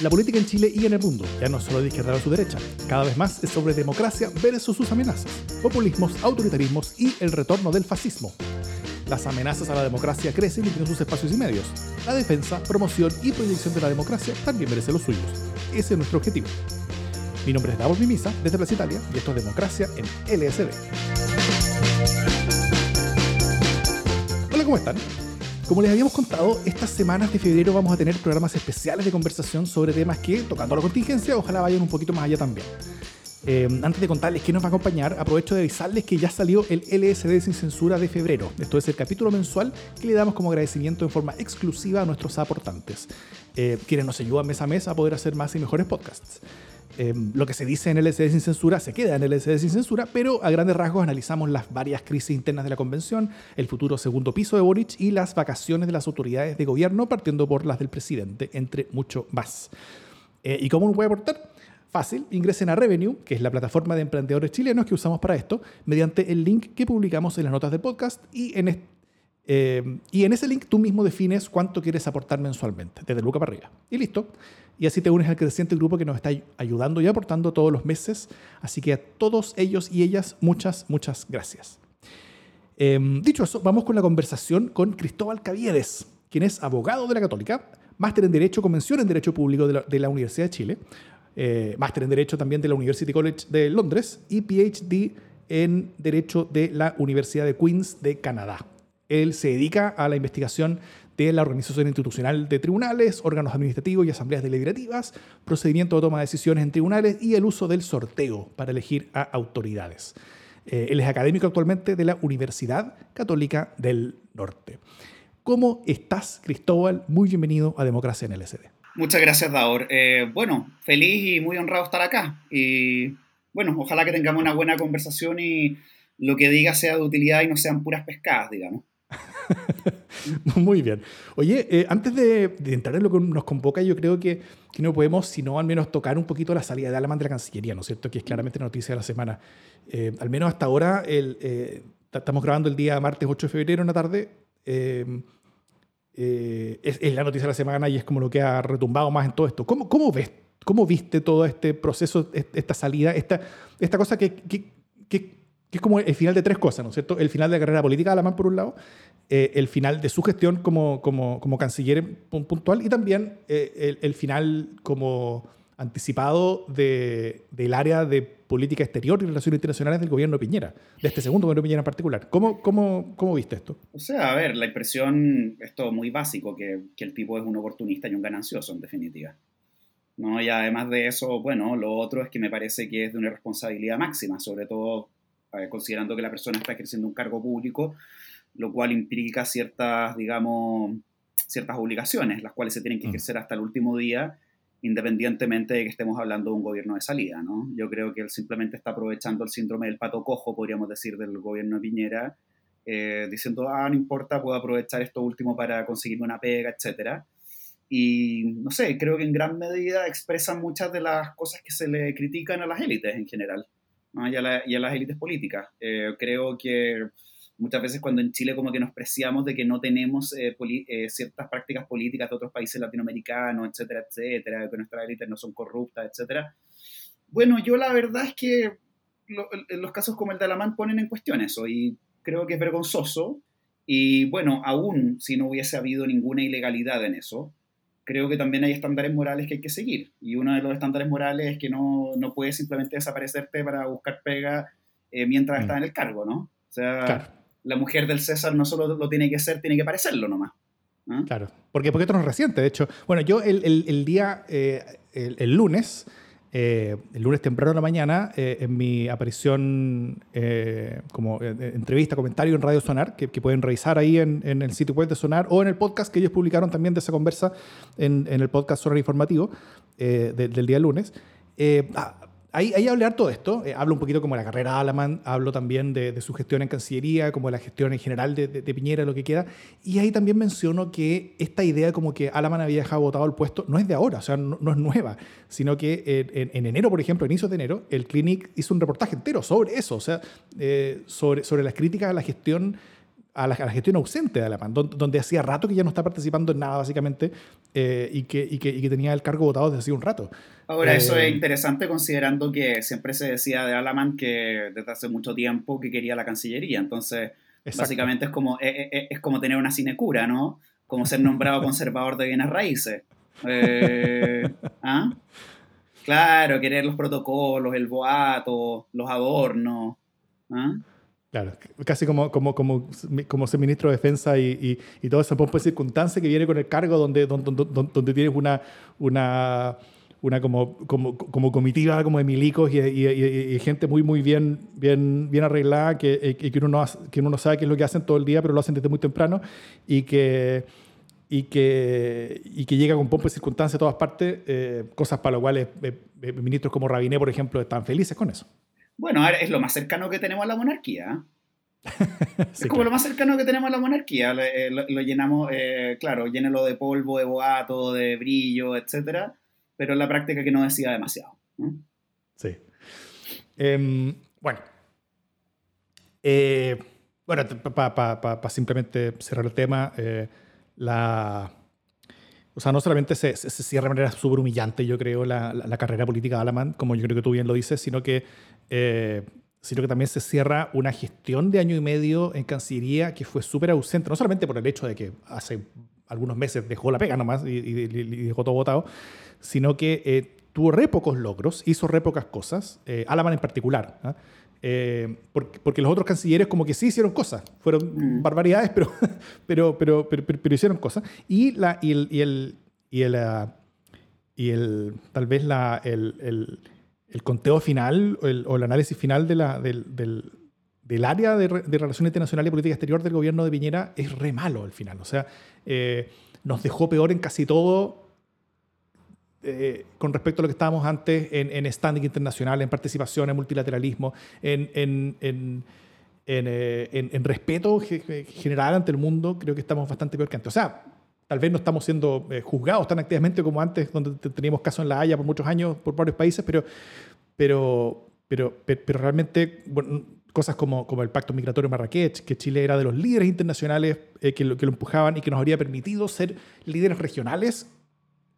La política en Chile y en el mundo ya no solo de izquierda a su derecha, cada vez más es sobre democracia versus sus amenazas, populismos, autoritarismos y el retorno del fascismo. Las amenazas a la democracia crecen y tienen sus espacios y medios. La defensa, promoción y proyección de la democracia también merece los suyos. Ese es nuestro objetivo. Mi nombre es Davos Mimisa, desde Plaza Italia, y esto es Democracia en LSD. Hola, ¿cómo están? Como les habíamos contado, estas semanas de febrero vamos a tener programas especiales de conversación sobre temas que, tocando la contingencia, ojalá vayan un poquito más allá también. Eh, antes de contarles quién nos va a acompañar, aprovecho de avisarles que ya salió el LSD sin censura de febrero. Esto es el capítulo mensual que le damos como agradecimiento en forma exclusiva a nuestros aportantes, eh, quienes nos ayudan mes a mes a poder hacer más y mejores podcasts. Eh, lo que se dice en LSD sin censura se queda en LSD sin censura, pero a grandes rasgos analizamos las varias crisis internas de la convención, el futuro segundo piso de Boric y las vacaciones de las autoridades de gobierno, partiendo por las del presidente, entre mucho más. Eh, ¿Y cómo nos puede aportar? Fácil, ingresen a Revenue, que es la plataforma de emprendedores chilenos que usamos para esto, mediante el link que publicamos en las notas del podcast y en, eh, y en ese link tú mismo defines cuánto quieres aportar mensualmente, desde Luca para arriba. Y listo y así te unes al creciente grupo que nos está ayudando y aportando todos los meses. Así que a todos ellos y ellas, muchas, muchas gracias. Em, dicho eso, vamos con la conversación con Cristóbal Caviedes, quien es abogado de la Católica, máster en Derecho, convención en Derecho Público de la, Universidad de Chile, eh, máster en Derecho también de la University College de Londres y PhD en Derecho de la Universidad de Queens de Canadá. Él se dedica a la investigación de la organización institucional de tribunales, órganos administrativos y asambleas deliberativas, procedimiento de toma de decisiones en tribunales y el uso del sorteo para elegir a autoridades. Eh, él es académico actualmente de la Universidad Católica del Norte. ¿Cómo estás, Cristóbal? Muy bienvenido a Democracia en LSD. Muchas gracias, Daor. Eh, bueno, feliz y muy honrado estar acá. Y bueno, ojalá que tengamos una buena conversación y lo que diga sea de utilidad y no sean puras pescadas, digamos. Muy bien. Oye, eh, antes de, entrar en lo que nos convoca, yo creo que, que, no podemos, sino al menos tocar un poquito la salida de Alamán de la Cancillería, ¿no es cierto? Que es claramente la noticia de la semana. Eh, al menos hasta ahora, eh, estamos grabando el día martes 8 de febrero en la tarde. Es, es, la noticia de la semana y es como lo que ha retumbado más en todo esto. ¿Cómo, cómo ves, cómo viste todo este proceso, esta salida, esta, esta cosa que que es como el final de tres cosas, ¿no es cierto? El final de la carrera política de Alamán, por un lado, eh, el final de su gestión como, como, como canciller puntual y también eh, el, final como anticipado de, del área de política exterior y relaciones internacionales del gobierno de Piñera, de este segundo gobierno de Piñera en particular. ¿Cómo, cómo, cómo viste esto? O sea, a ver, la impresión, esto muy básico, que, que el tipo es un oportunista y un ganancioso, en definitiva. ¿no? Y además de eso, bueno, lo otro es que me parece que es de una responsabilidad máxima, sobre todo considerando que la persona está ejerciendo un cargo público, lo cual implica ciertas, digamos, ciertas obligaciones, las cuales se tienen que mm. ejercer hasta el último día, independientemente de que estemos hablando de un gobierno de salida, ¿no? Yo creo que él simplemente está aprovechando el síndrome del pato cojo, podríamos decir, del gobierno de Piñera, eh, diciendo, ah, no importa, puedo aprovechar esto último para conseguirme una pega, etcétera. Y no sé, creo que en gran medida expresan muchas de las cosas que se le critican a las élites en general y, a las élites políticas. Eh, creo que muchas veces cuando en Chile como que nos preciamos de que no tenemos eh, eh, ciertas prácticas políticas de otros países latinoamericanos, etcétera, etcétera, que nuestras élites no son corruptas, etcétera. Bueno, yo la verdad es que los casos como el de Alamán ponen en cuestión eso y creo que es vergonzoso. Y bueno, aún si no hubiese habido ninguna ilegalidad en eso, creo que también hay estándares morales que hay que seguir. Y uno de los estándares morales es que no, no puedes simplemente desaparecerte para buscar pega eh, mientras mm. estás en el cargo, ¿no? O sea, la mujer del César no solo lo tiene que ser, tiene que parecerlo nomás. Claro, porque, porque esto no es reciente, de hecho. Bueno, yo el, el, el día, eh, el, el, lunes, eh, el lunes temprano de la mañana, eh, en mi aparición eh, como entrevista, comentario en Radio Sonar, que, pueden revisar ahí en, el sitio web de Sonar o en el podcast que ellos publicaron también de esa conversa en, el podcast Sonar Informativo del día lunes. Ah, Ahí, ahí hablé todo esto, eh, hablo un poquito como de la carrera de Alaman, hablo también de, su gestión en Cancillería, como de la gestión en general de, de, Piñera, lo que queda, y ahí también menciono que esta idea como que Alaman había dejado votado el puesto no es de ahora, o sea, no, es nueva, sino que en, en, enero, por ejemplo, inicios de enero, el Clinic hizo un reportaje entero sobre eso, o sea, eh, sobre, sobre las críticas a la gestión a la, gestión ausente de Alamán, donde, hacía rato que ya no está participando en nada, básicamente, eh, y, que, y, que, tenía el cargo votado desde hace un rato. Ahora, eso es interesante considerando que siempre se decía de Alamán que desde hace mucho tiempo que quería la Cancillería, entonces básicamente es como, es, como tener una sinecura, ¿no? Como ser nombrado conservador de bienes raíces. ¿ah? Claro, querer los protocolos, el boato, los adornos. ¿ah? Claro, casi como, como, como, como ser ministro de defensa y, y, y toda esa pompa de circunstancia que viene con el cargo donde, donde, donde, tienes una, una, una como, como, como, comitiva como de milicos y, y, gente muy, muy bien, bien, bien arreglada que, eh, que, uno no, que uno no sabe qué es lo que hacen todo el día, pero lo hacen desde muy temprano y que, y que, y que llega con pompa de circunstancia a todas partes, eh, cosas para las cuales eh, ministros como Rabiné, por ejemplo, están felices con eso. Bueno, es lo más cercano que tenemos a la monarquía. es como lo más cercano que tenemos a la monarquía. Eh, lo, llenamos, eh, claro, llénelo de polvo, de boato, de brillo, etcétera, pero en la práctica que no decida demasiado. Sí. Em, bueno. Eh, bueno, para simplemente cerrar el tema, la, o sea, no solamente se, cierra de manera súper humillante, yo creo, la, la, carrera política de Alamán, como yo creo que tú bien lo dices, sino que eh, sino que también se cierra una gestión de año y medio en Cancillería que fue súper ausente, no solamente por el hecho de que hace algunos meses dejó la pega nomás y, dejó todo votado, sino que eh, tuvo re pocos logros, hizo re pocas cosas, eh, Alaman en particular, ¿ah? porque, los otros cancilleres como que sí hicieron cosas, fueron mm. barbaridades, pero, pero, pero, pero, hicieron cosas. Y, la, y el, y el, y el, ah, y el tal vez la, el el conteo final o el, análisis final de la, del, del, área de, de, relaciones internacionales y política exterior del gobierno de Piñera es re malo al final. O sea, eh, nos dejó peor en casi todo eh, con respecto a lo que estábamos antes en, en, standing internacional, en participación, en multilateralismo, en, en, en eh, respeto general ante el mundo, creo que estamos bastante peor que antes. O sea, tal vez no estamos siendo eh, juzgados tan activamente como antes, donde teníamos casos en La Haya por muchos años por varios países, pero, pero, pero, pero realmente cosas como, como el Pacto Migratorio Marrakech, que Chile era de los líderes internacionales eh, que, lo, que lo empujaban y que nos habría permitido ser líderes regionales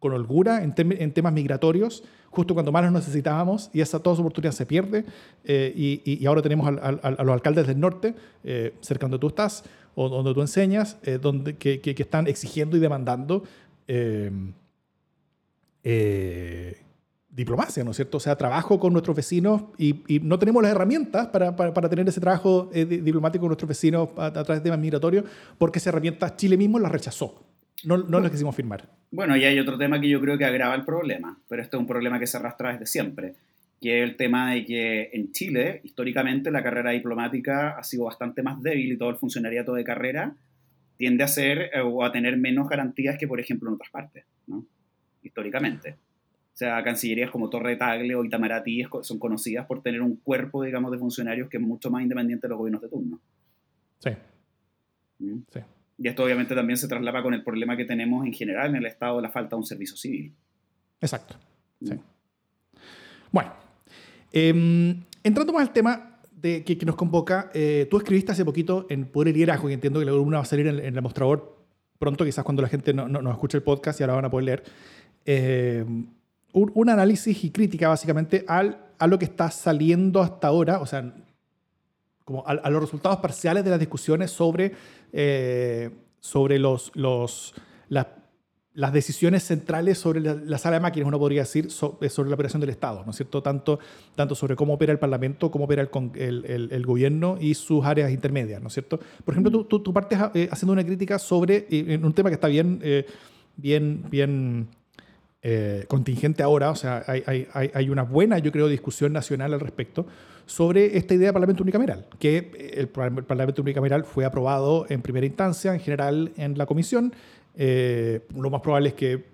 con holgura en, temas migratorios, justo cuando más los necesitábamos, y esa toda esa oportunidad se pierde, eh, y, y, ahora tenemos a los alcaldes del norte, cerca donde tú estás, o donde tú enseñas, eh, donde, que, que, están exigiendo y demandando em, eh, diplomacia, ¿no es cierto? O sea, trabajo con nuestros vecinos y, y no tenemos las herramientas para, para, para tener ese trabajo eh, diplomático con nuestros vecinos a, través de temas migratorios, porque esa herramienta Chile mismo la rechazó. No, no las quisimos firmar. Bueno, y hay otro tema que yo creo que agrava el problema, pero este es un problema que se arrastra desde siempre que es el tema de que en Chile, históricamente, la carrera diplomática ha sido bastante más débil y todo el funcionariato de carrera tiende a ser eh, o a tener menos garantías que, por ejemplo, en otras partes, ¿no? históricamente. O sea, cancillerías como Torre Tagle o Itamaraty son conocidas por tener un cuerpo, digamos, de funcionarios que es mucho más independiente de los gobiernos de turno. Sí. ¿Mm? sí. Y esto obviamente también se traslapa con el problema que tenemos en general en el Estado de la falta de un servicio civil. Exacto. Sí. Bueno, Em, entrando más al tema de, que, nos convoca, eh, tú escribiste hace poquito en Poder y Liderazgo, y entiendo que la columna va a salir en, el mostrador pronto, quizás cuando la gente no, no, escuche el podcast y ahora van a poder leer. Eh, un, análisis y crítica básicamente al, a lo que está saliendo hasta ahora, o sea, como a, los resultados parciales de las discusiones sobre, eh, sobre los, los, las decisiones centrales sobre la, sala de máquinas, uno podría decir, eh, sobre la operación del Estado, ¿no es cierto? Tanto, tanto sobre cómo opera el Parlamento, cómo opera el, el, el, gobierno y sus áreas intermedias, ¿no es cierto? Por ejemplo, tú, tú, partes eh, haciendo una crítica sobre un tema que está bien, eh, bien, bien contingente ahora, o sea, hay, una buena, yo creo, discusión nacional al respecto sobre esta idea de Parlamento unicameral, que el Parlamento unicameral fue aprobado en primera instancia, en general en la comisión, eh, lo más probable es que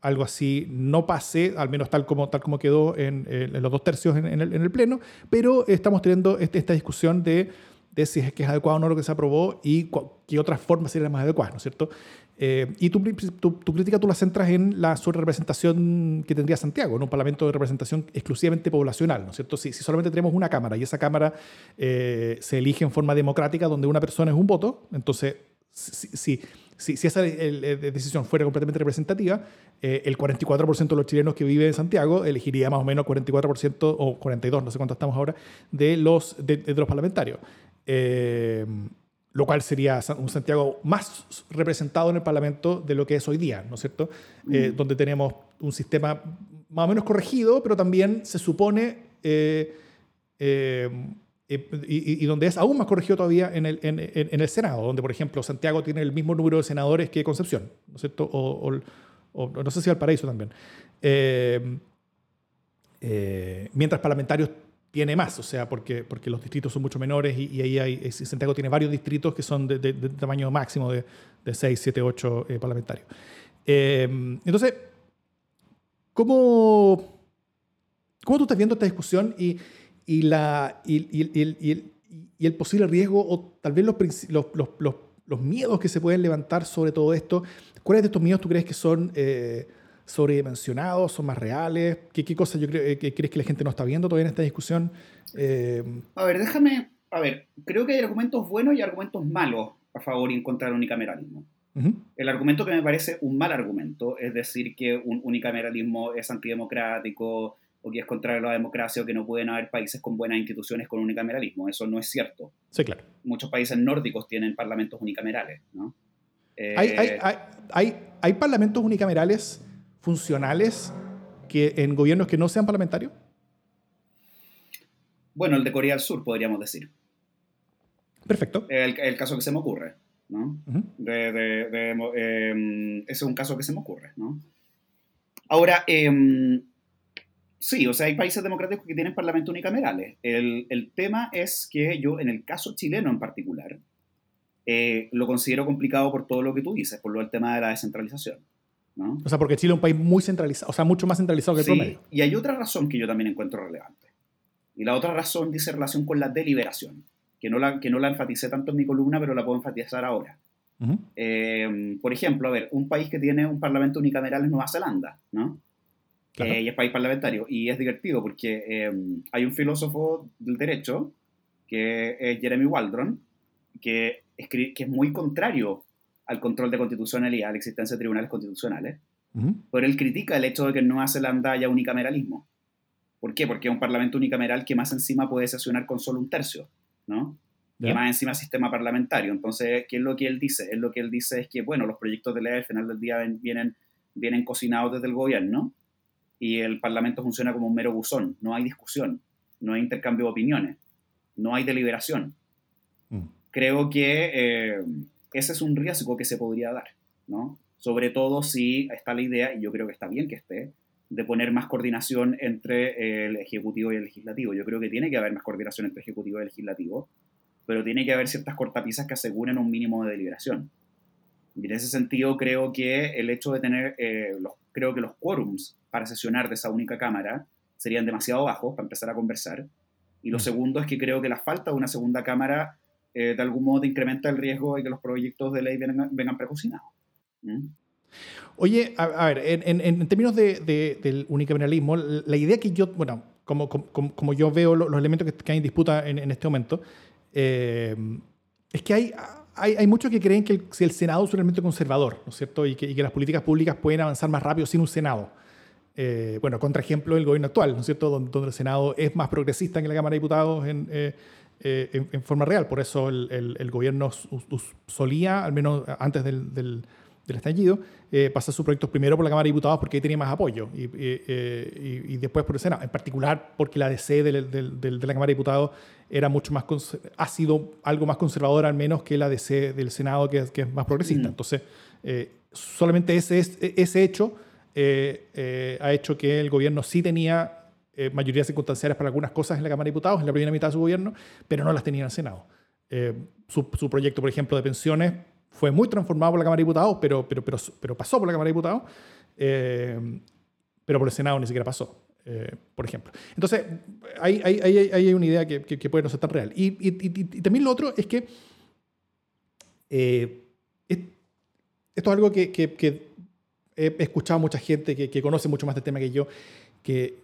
algo así no pase, al menos tal como, tal como quedó en, los dos tercios en, el, Pleno, pero estamos teniendo este, esta discusión de, de si es que es adecuado o no lo que se aprobó y qué otras formas serían más adecuadas, ¿no es cierto? Eh, y tu, tu, crítica tú la centras en la representación que tendría Santiago, en un parlamento de representación exclusivamente poblacional, ¿no es cierto? Si, si solamente tenemos una Cámara y esa Cámara eh, se elige en forma democrática donde una persona es un voto, entonces si, si, si esa decisión fuera completamente representativa, eh, el 44% de los chilenos que viven en Santiago elegiría más o menos 44% o 42, no sé cuánto estamos ahora, de los, de, los parlamentarios. Eh, lo cual sería un Santiago más representado en el Parlamento de lo que es hoy día, ¿no es cierto? Eh, mm. donde tenemos un sistema más o menos corregido, pero también se supone, eh, eh, y, donde es aún más corregido todavía en el, en, el, Senado, donde, por ejemplo, Santiago tiene el mismo número de senadores que Concepción, ¿no es cierto? O, no sé si Valparaíso también. mientras parlamentarios tiene más, o sea, porque, porque los distritos son mucho menores y, ahí hay, Santiago tiene varios distritos que son de, tamaño máximo de, de 6, 7, 8 parlamentarios. Eh, entonces, ¿cómo, ¿cómo tú estás viendo esta discusión y, y la, y, el, posible riesgo o tal vez los, los, los, los, miedos que se pueden levantar sobre todo esto? ¿Cuáles de estos miedos tú crees que son... Eh, sobredimensionados, son más reales? ¿Qué, qué cosas yo creo, eh, que crees que la gente no está viendo todavía en esta discusión? Eh, a ver, déjame, a ver, creo que hay argumentos buenos y argumentos malos a favor y en contra del unicameralismo. El argumento que me parece un mal argumento, es decir, que un unicameralismo es antidemocrático o que es contrario a la democracia o que no pueden haber países con buenas instituciones con unicameralismo. Eso no es cierto. Sí, claro. Muchos países nórdicos tienen parlamentos unicamerales, ¿no? hay, hay, hay, hay, parlamentos unicamerales funcionales que en gobiernos que no sean parlamentarios? Bueno, el de Corea del Sur, podríamos decir. Perfecto. El, el caso que se me ocurre, ¿no? Em, ese es un caso que se me ocurre, ¿no? Ahora, em, sí, o sea, hay países democráticos que tienen parlamentos unicamerales. El, el, tema es que yo, en el caso chileno en particular, eh, lo considero complicado por todo lo que tú dices, por lo del tema de la descentralización. O sea, porque Chile es un país muy centralizado, o sea, mucho más centralizado que el promedio. Y hay otra razón que yo también encuentro relevante. Y la otra razón dice relación con la deliberación, que no la, que no la enfaticé tanto en mi columna, pero la puedo enfatizar ahora. Eh, por ejemplo, a ver, un país que tiene un parlamento unicameral es Nueva Zelanda, ¿no? Eh, y es país parlamentario. Y es divertido porque eh, hay un filósofo del derecho, que es Jeremy Waldron, que, que es muy contrario al control de constitucionalidad, a la existencia de tribunales constitucionales, pero él critica el hecho de que en Nueva Zelanda haya unicameralismo. ¿Por qué? Porque es un parlamento unicameral que más encima puede sesionar con solo un tercio, ¿no? Y más encima sistema parlamentario. Entonces, ¿qué es lo que él dice? Es lo que él dice es que, bueno, los proyectos de ley al final del día vienen, vienen cocinados desde el gobierno y el parlamento funciona como un mero buzón. No hay discusión, no hay intercambio de opiniones, no hay deliberación. Mm. Creo que eh, ese es un riesgo que se podría dar, ¿no? Sobre todo si está la idea, y yo creo que está bien que esté, de poner más coordinación entre el Ejecutivo y el Legislativo. Yo creo que tiene que haber más coordinación entre Ejecutivo y Legislativo, pero tiene que haber ciertas cortapisas que aseguren un mínimo de deliberación. Y en ese sentido creo que el hecho de tener, eh, los, creo que los quórums para sesionar de esa única Cámara serían demasiado bajos para empezar a conversar. Y lo mm. segundo es que creo que la falta de una segunda Cámara eh, de algún modo incrementa el riesgo de que los proyectos de ley vengan, vengan precocinados. ¿Mm? Oye, a, ver, en, en, términos de, del unicameralismo, la idea que yo, bueno, como, como, como yo veo los, elementos que, que, hay en disputa en, este momento, eh, es que hay, hay, hay, muchos que creen que el, el Senado es un elemento conservador, ¿no es cierto? Y que, y que, las políticas públicas pueden avanzar más rápido sin un Senado. Eh, bueno, contra ejemplo, el gobierno actual, ¿no es cierto? Donde, donde, el Senado es más progresista que la Cámara de Diputados en, eh, eh, en, forma real. Por eso el, el, gobierno solía, al menos antes del, del, estallido, eh, pasar sus proyectos primero por la Cámara de Diputados porque ahí tenía más apoyo y, eh, y, después por el Senado. En particular porque la DC de, de la Cámara de Diputados era mucho más ha sido algo más conservadora al menos que la DC del Senado que, que es más progresista. Mm. Entonces, solamente ese, ese hecho ha hecho que el gobierno sí tenía eh, mayorías circunstanciales para algunas cosas en la Cámara de Diputados, en la primera mitad de su gobierno, pero no las tenía en el Senado. Eh, su, proyecto, por ejemplo, de pensiones fue muy transformado por la Cámara de Diputados, pero, pero, pero, pero pasó por la Cámara de Diputados, eh, pero por el Senado ni siquiera pasó. eh, por ejemplo. Entonces, hay, hay, hay, hay una idea que, que, puede no ser tan real. Y, y, y, también lo otro es que eh, esto es algo que, que, he escuchado a mucha gente que, conoce mucho más del tema que yo, que,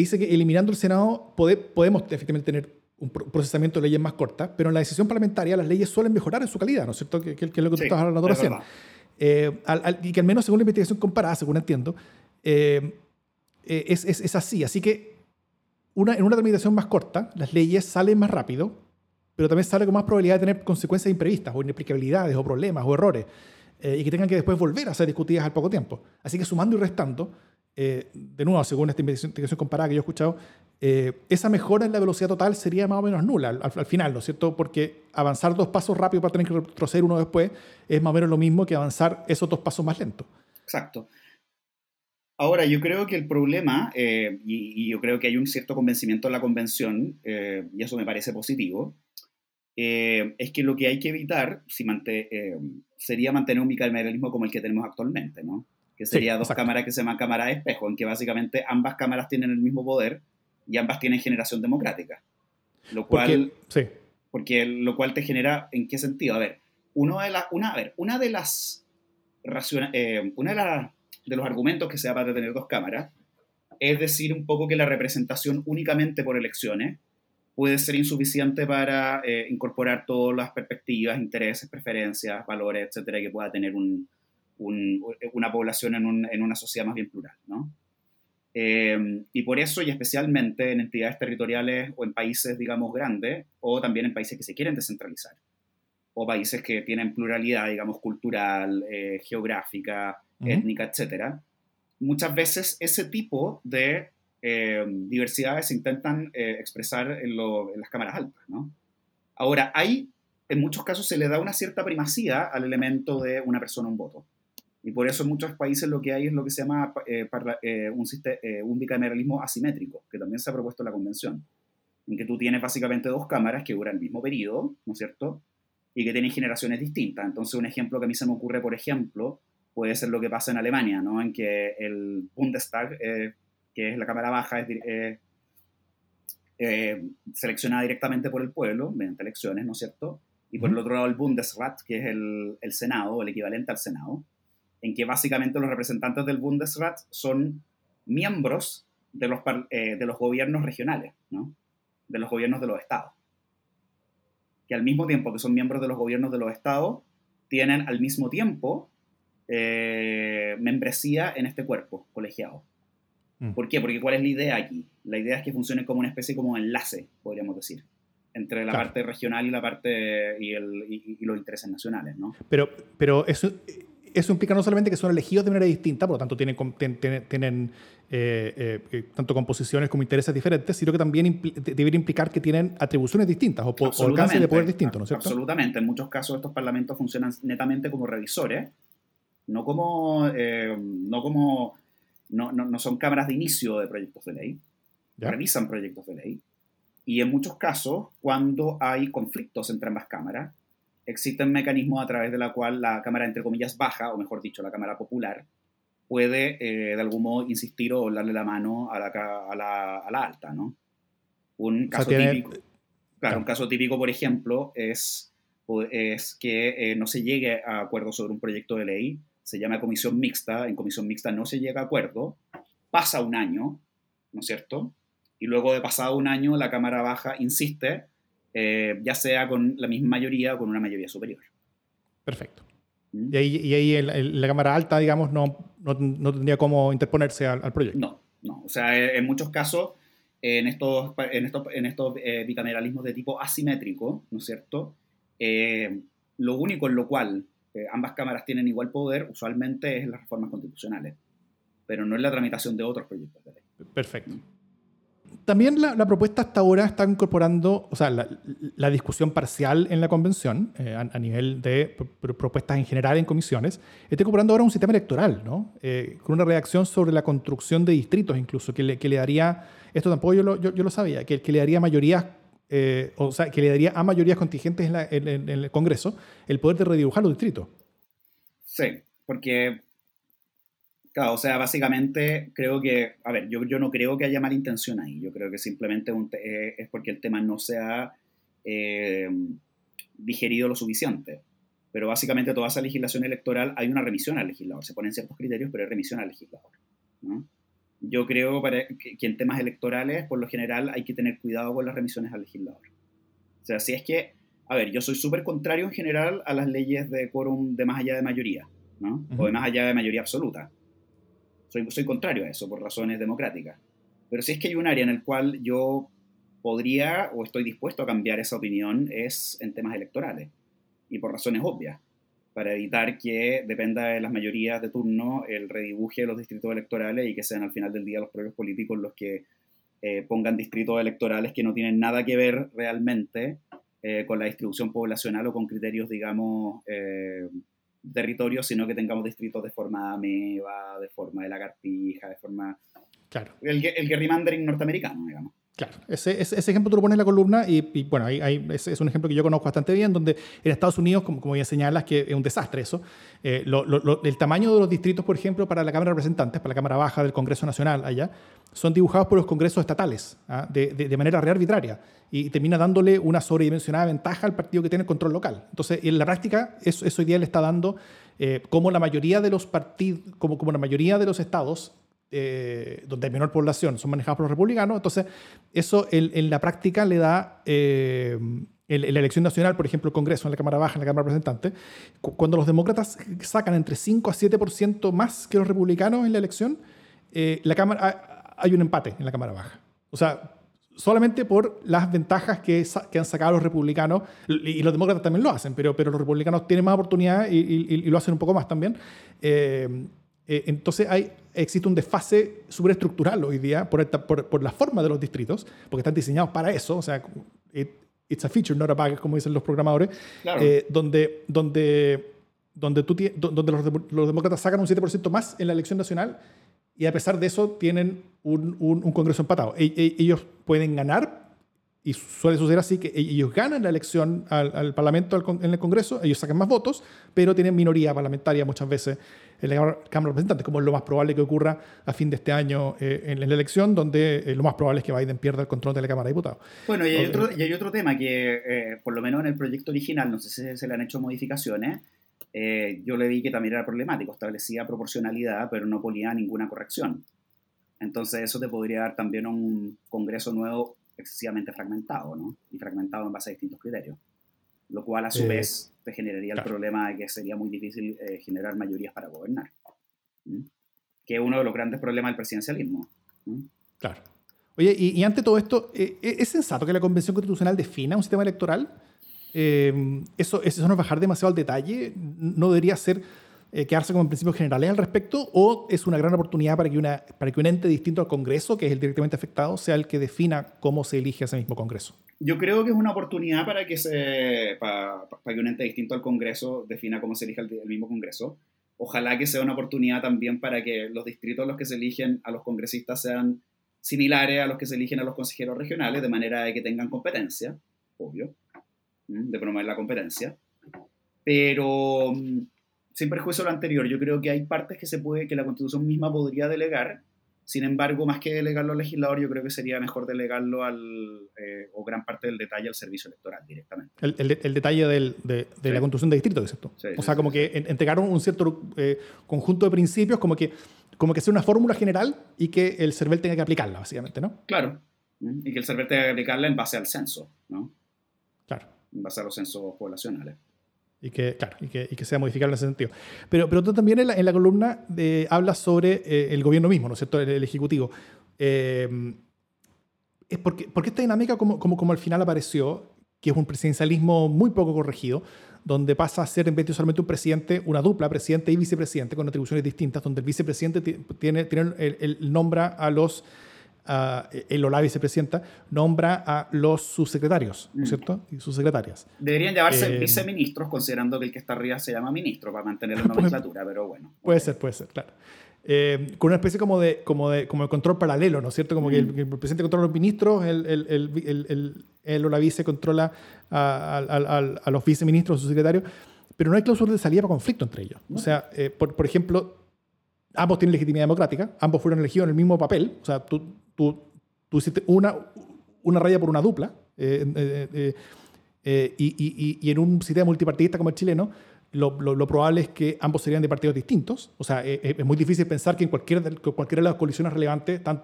dice que eliminando el Senado podemos efectivamente tener un procesamiento de leyes más cortas, pero en la decisión parlamentaria las leyes suelen mejorar en su calidad, ¿no es cierto? Que, es lo que tú estás hablando recién. Eh, y que al menos según la investigación comparada, según entiendo, eh, eh, es, es, es, así. Así que una, en una tramitación más corta, las leyes salen más rápido, pero también sale con más probabilidad de tener consecuencias imprevistas, o inexplicabilidades, o problemas, o errores, eh, y que tengan que después volver a ser discutidas al poco tiempo. Así que sumando y restando, eh, de nuevo, según esta investigación comparada que yo he escuchado, esa mejora en la velocidad total sería más o menos nula al, al, final, ¿no es cierto? Porque avanzar dos pasos rápido para tener que retroceder uno después es más o menos lo mismo que avanzar esos dos pasos más lentos. Exacto. Ahora, yo creo que el problema, eh, y, yo creo que hay un cierto convencimiento en la convención, eh, y eso me parece positivo, eh, es que lo que hay que evitar si sería mantener un bicameralismo como el que tenemos actualmente, ¿no? Que sería dos cámaras que se llaman cámara de espejo, en que básicamente ambas cámaras tienen el mismo poder y ambas tienen generación democrática. Lo cual, porque, sí. porque lo cual te genera, ¿en qué sentido? A ver, uno de una, a ver, una de las, una de las de los argumentos que se da para tener dos cámaras, es decir, un poco que la representación únicamente por elecciones puede ser insuficiente para eh, incorporar todas las perspectivas, intereses, preferencias, valores, etcétera, que pueda tener una población en, una sociedad más bien plural. ¿no? Eh, y por eso, y especialmente en entidades territoriales o en países, digamos, grandes, o también en países que se quieren descentralizar, o países que tienen pluralidad, digamos, cultural, eh, geográfica, étnica, etcétera, muchas veces ese tipo de eh, diversidades se intentan eh, expresar en, las cámaras altas, ¿no? Ahora, hay, en muchos casos se le da una cierta primacía al elemento de una persona, un voto. Y por eso en muchos países lo que hay es lo que se llama eh, un, un bicameralismo asimétrico, que también se ha propuesto en la convención, en que tú tienes básicamente dos cámaras que duran el mismo periodo, ¿no es cierto? Y que tienen generaciones distintas. Entonces, un ejemplo que a mí se me ocurre, por ejemplo, puede ser lo que pasa en Alemania, ¿no? En que el Bundestag, eh, que es la Cámara Baja, es eh, seleccionada directamente por el pueblo, mediante elecciones, ¿no es cierto? Y por el otro lado el Bundesrat, que es el, el Senado, el equivalente al Senado, en que básicamente los representantes del Bundesrat son miembros de los, eh, de los gobiernos regionales, ¿no? de los gobiernos de los estados. Que al mismo tiempo que son miembros de los gobiernos de los estados, tienen al mismo tiempo eh, membresía en este cuerpo colegiado. Mm. ¿Por qué? Porque ¿cuál es la idea aquí? La idea es que funcione como una especie como enlace, podríamos decir, entre la parte regional y la parte y, los intereses nacionales, ¿no? Pero, pero eso, eso implica no solamente que son elegidos de manera distinta, por lo tanto tienen, tienen, eh, eh, tanto composiciones como intereses diferentes, sino que también debería implicar que tienen atribuciones distintas o, o alcance de poder distinto, ¿no es cierto? Absolutamente. En muchos casos estos parlamentos funcionan netamente como revisores no como, eh, no como, no, no, son cámaras de inicio de proyectos de ley, revisan proyectos de ley. Y en muchos casos, cuando hay conflictos entre ambas cámaras, existen mecanismos a través de la cual la cámara, entre comillas, baja, o mejor dicho, la cámara popular, puede eh, de algún modo insistir o darle la mano a la, a la, a la alta, ¿no? Un caso típico, claro, un caso típico, por ejemplo, es, es que eh, no se llegue a acuerdo sobre un proyecto de ley se llama comisión mixta, en comisión mixta no se llega a acuerdo, pasa un año, ¿no es cierto? Y luego de pasado un año la Cámara Baja insiste, eh, ya sea con la misma mayoría o con una mayoría superior. Perfecto. ¿Mm? Y ahí, y ahí la Cámara Alta, digamos, no, no, tendría cómo interponerse al, proyecto. No, no. O sea, eh, en muchos casos, en estos, en estos, en estos eh, bicameralismos de tipo asimétrico, ¿no es cierto? lo único en lo cual ambas cámaras tienen igual poder, usualmente es en las reformas constitucionales, pero no en la tramitación de otros proyectos de ley. Perfecto. También la, propuesta hasta ahora está incorporando, o sea, la, discusión parcial en la convención, eh, a, nivel de propuestas en general en comisiones, está incorporando ahora un sistema electoral, ¿no? Eh, con una redacción sobre la construcción de distritos, incluso, que le, daría, esto tampoco yo lo, sabía, que, le daría mayorías eh, o sea, que le daría a mayorías contingentes en, el Congreso el poder de redibujar los distritos. Sí, porque Claro, o sea, básicamente creo que, a ver, yo, yo no creo que haya mala intención ahí, yo creo que simplemente eh, es porque el tema no se ha eh, digerido lo suficiente. Pero básicamente toda esa legislación electoral hay una remisión al legislador, se ponen ciertos criterios, pero hay remisión al legislador. Yo creo que, que en temas electorales, por lo general, hay que tener cuidado con las remisiones al legislador. O sea, si es que, a ver, yo soy súper contrario en general a las leyes de quórum de más allá de mayoría, ¿no? O de más allá de mayoría absoluta soy, soy contrario a eso por razones democráticas. Pero si es que hay un área en el cual yo podría o estoy dispuesto a cambiar esa opinión es en temas electorales y por razones obvias, para evitar que dependa de las mayorías de turno el redibuje de los distritos electorales y que sean al final del día los propios políticos los que eh, pongan distritos electorales que no tienen nada que ver realmente eh, con la distribución poblacional o con criterios, digamos, eh, territorios, sino que tengamos distritos de forma ameba, de forma de lagartija, de forma... Claro. El, el gerrymandering norteamericano, digamos. Claro, ese, ese, ejemplo tú lo pones en la columna y, bueno, ahí, es, un ejemplo que yo conozco bastante bien, donde en Estados Unidos, como, como ya señalas, que es un desastre eso. Eh, el tamaño de los distritos, por ejemplo, para la Cámara de Representantes, para la Cámara Baja del Congreso Nacional allá, son dibujados por los congresos estatales, ¿ah? de, de, manera re arbitraria, y termina dándole una sobredimensionada ventaja al partido que tiene el control local. Entonces, en la práctica, eso, eso hoy día le está dando, eh, como la mayoría de los partidos, como, como la mayoría de los estados eh, donde hay menor población, son manejados por los republicanos. Entonces, eso en, la práctica le da, eh, en, la elección nacional, por ejemplo, el Congreso, en la Cámara Baja, en la Cámara de Representantes, cuando los demócratas sacan entre 5 a 7% más que los republicanos en la elección, eh, la cámara, hay un empate en la Cámara Baja. O sea, solamente por las ventajas que, han sacado los republicanos, y los demócratas también lo hacen, pero, pero los republicanos tienen más oportunidad y, lo hacen un poco más también. Eh, entonces hay, existe un desfase superestructural hoy día por, por, por, la forma de los distritos, porque están diseñados para eso, o sea, it's a feature, not a bug, como dicen los programadores, eh, donde, donde, donde, tú, donde los, los, demócratas sacan un 7% más en la elección nacional y a pesar de eso tienen un, un, Congreso empatado. E, e, ellos pueden ganar y suele suceder así, que ellos ganan la elección al, Parlamento, en el Congreso, ellos sacan más votos, pero tienen minoría parlamentaria muchas veces en la Cámara de Representantes, como es lo más probable que ocurra a fin de este año eh, en la elección, donde eh, lo más probable es que Biden pierda el control de la Cámara de Diputados. Bueno, y hay, otro, y hay otro tema que, eh, por lo menos en el proyecto original, no sé si se le han hecho modificaciones, yo le vi que también era problemático, establecía proporcionalidad, pero no ponía ninguna corrección. Entonces eso te podría dar también un Congreso nuevo excesivamente fragmentado, ¿no? Y fragmentado en base a distintos criterios. Lo cual, a su vez, te generaría el problema de que sería muy difícil eh, generar mayorías para gobernar. Que es uno de los grandes problemas del presidencialismo. Claro. Oye, y, ante todo esto, eh, ¿es sensato que la Convención Constitucional defina un sistema electoral? Eh, eso, ¿Eso no es bajar demasiado al detalle? ¿No debería ser eh, quedarse con principios generales al respecto o es una gran oportunidad para que, una, para que un ente distinto al Congreso, que es el directamente afectado, sea el que defina cómo se elige ese mismo Congreso? Yo creo que es una oportunidad para que, se, para, para que un ente distinto al Congreso defina cómo se elige el, mismo Congreso. Ojalá que sea una oportunidad también para que los distritos a los que se eligen a los congresistas sean similares a los que se eligen a los consejeros regionales, de manera de que tengan competencia, obvio, de promover la competencia. Pero sin perjuicio de lo anterior, yo creo que hay partes que se puede, que la Constitución misma podría delegar. Sin embargo, más que delegarlo al legislador, yo creo que sería mejor delegarlo al, eh, o gran parte del detalle al servicio electoral directamente. El, el, detalle del, de, de la constitución de distrito, ¿cierto? Sí, o sea, como que entregaron un cierto eh, conjunto de principios, como que, como que sea una fórmula general y que el CERVEL tenga que aplicarla, básicamente, ¿no? Claro. Y que el CERVEL tenga que aplicarla en base al censo, ¿no? Claro. En base a los censos poblacionales y que, claro, y que, y que sea modificable en ese sentido. Pero, pero tú también en la, en la columna de, hablas sobre eh, el gobierno mismo, ¿no es cierto?, el, Ejecutivo. Eh, es porque, porque esta dinámica, como, como, como al final apareció, que es un presidencialismo muy poco corregido, donde pasa a ser en vez de solamente un presidente, una dupla, presidente y vicepresidente, con atribuciones distintas, donde el vicepresidente tiene, tiene el, el nombra a los el OLA vicepresidenta, nombra a los subsecretarios, ¿no es mm. cierto? Y subsecretarias. Deberían llamarse eh, viceministros, considerando que el que está arriba se llama ministro, para mantener la nomenclatura, pero bueno. Puede ser, puede ser, claro. Eh, con una especie como de, como de como de control paralelo, ¿no es cierto? Como que el, mm. presidente controla a los ministros, el, el, el, o la vice controla a, a, a los viceministros o subsecretarios, pero no hay cláusulas de salida para conflicto entre ellos. O sea, eh, por, por ejemplo, ambos tienen legitimidad democrática, ambos fueron elegidos en el mismo papel, o sea, tú, tú, tú hiciste una, una raya por una dupla, y, y, y, en un sistema multipartidista como el chileno, lo, lo, probable es que ambos serían de partidos distintos. O sea, es, muy difícil pensar que en cualquier de, cualquiera de las coaliciones relevantes, tan,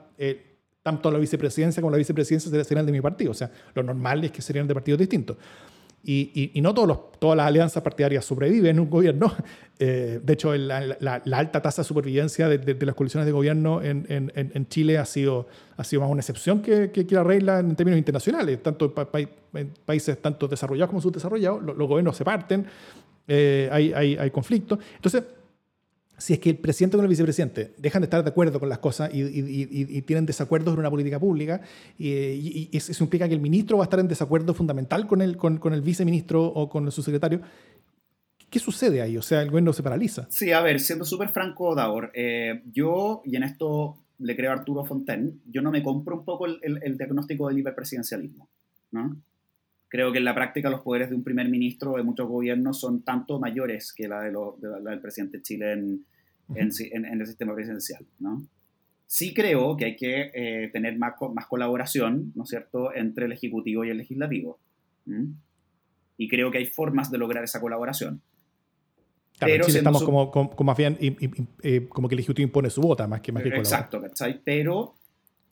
tanto la vicepresidencia como la vicepresidencia serían de mi partido. O sea, lo normal es que serían de partidos distintos. Y, no todos todas las alianzas partidarias sobreviven en un gobierno. Eh, de hecho, la, alta tasa de supervivencia de, las coaliciones de gobierno en, Chile ha sido, ha sido más una excepción que, que, la regla en términos internacionales. Tanto en países tanto desarrollados como subdesarrollados, los, los gobiernos se parten, eh, hay, hay, hay conflictos. Entonces, si es que el presidente con el vicepresidente dejan de estar de acuerdo con las cosas y, tienen desacuerdos en una política pública, y, eso implica que el ministro va a estar en desacuerdo fundamental con el, con, con el viceministro o con su secretario, ¿qué sucede ahí? O sea, el gobierno se paraliza. Sí, a ver, siendo súper franco, Davor, eh, yo, y en esto le creo a Arturo Fontaine, yo no me compro un poco el, el, el diagnóstico del hiperpresidencialismo, ¿no? Creo que en la práctica los poderes de un primer ministro de muchos gobiernos son tanto mayores que la, de del presidente de Chile en, en, el sistema presidencial. ¿no? Sí creo que hay que eh, tener más, más colaboración, ¿no es cierto?, entre el Ejecutivo y el Legislativo. Y creo que hay formas de lograr esa colaboración. Claro, pero en Chile estamos como, como, más bien, eh, como que el Ejecutivo impone su vota más que más que Exacto, ¿cachai? Pero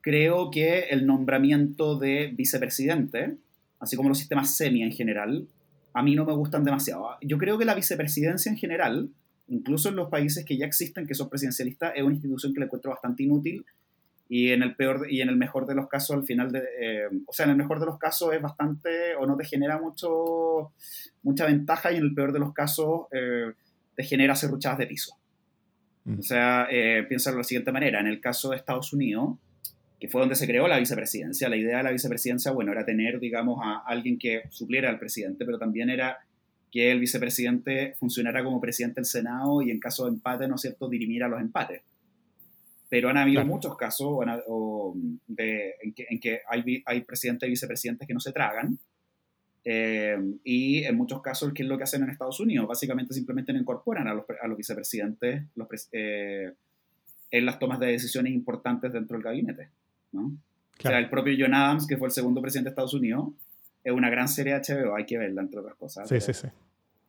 creo que el nombramiento de vicepresidente así como los sistemas semi en general, a mí no me gustan demasiado. Yo creo que la vicepresidencia en general, incluso en los países que ya existen, que son presidencialistas, es una institución que le encuentro bastante inútil y en el peor y en el mejor de los casos al final de eh, o sea en el mejor de los casos es bastante o no te genera mucho mucha ventaja y en el peor de los casos eh, te genera serruchadas de piso mm. o sea eh, piénsalo de la siguiente manera en el caso de Estados Unidos que fue donde se creó la vicepresidencia. La idea de la vicepresidencia, bueno, era tener, digamos, a alguien que supliera al presidente, pero también era que el vicepresidente funcionara como presidente del Senado y en caso de empate, ¿no es cierto?, dirimiera los empates. Pero han habido muchos casos de, en que, hay, hay, presidentes y vicepresidentes que no se tragan. Eh, y en muchos casos, ¿qué es lo que hacen en Estados Unidos? Básicamente simplemente no incorporan a los, a los vicepresidentes los, eh, en las tomas de decisiones importantes dentro del gabinete. ¿No? O sea, el propio John Adams, que fue el segundo presidente de Estados Unidos, es una gran serie de HBO, hay que verla, entre otras cosas. Sí, sí, sí.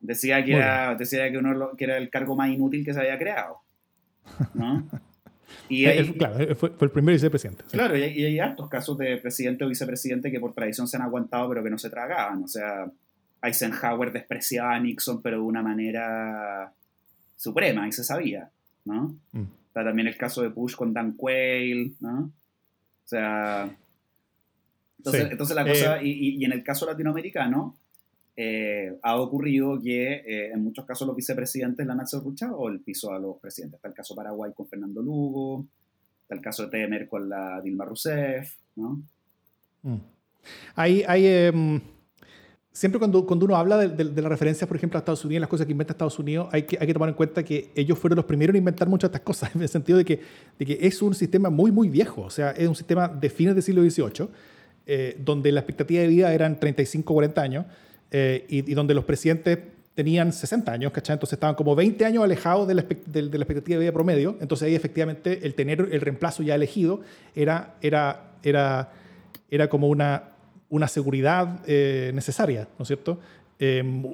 Decía que, era, decía que, uno, que era el cargo más inútil que se había creado. ¿no? Y claro, fue, fue, el primer vicepresidente. Claro, y hay, y hay casos de presidente o vicepresidente que por tradición se han aguantado, pero que no se tragaban. O sea, Eisenhower despreciaba a Nixon, pero de una manera suprema, y se sabía. ¿no? Mm. Está también el caso de Bush con Dan Quayle, ¿no? O sea, entonces, la cosa, eh, y, en el caso latinoamericano, eh, ha ocurrido que eh, en muchos casos los vicepresidentes la han o el piso a los presidentes. Está el caso Paraguay con Fernando Lugo, está el caso de Temer con la Dilma Rousseff, ¿no? Mm. Hay, hay em, siempre cuando, cuando uno habla de, de, las referencias, por ejemplo, a Estados Unidos, las cosas que inventa Estados Unidos, hay que, hay que tomar en cuenta que ellos fueron los primeros en inventar muchas de estas cosas, en el sentido de que, de que es un sistema muy, muy viejo, o sea, es un sistema de fines del siglo XVIII, eh, donde la expectativa de vida eran 35, 40 años, eh, y, donde los presidentes tenían 60 años, ¿cachai? Entonces estaban como 20 años alejados de la, de, la, expectativa de vida promedio, entonces ahí efectivamente el tener el reemplazo ya elegido era, era, era, era como una una seguridad eh, necesaria, ¿no es cierto? Em,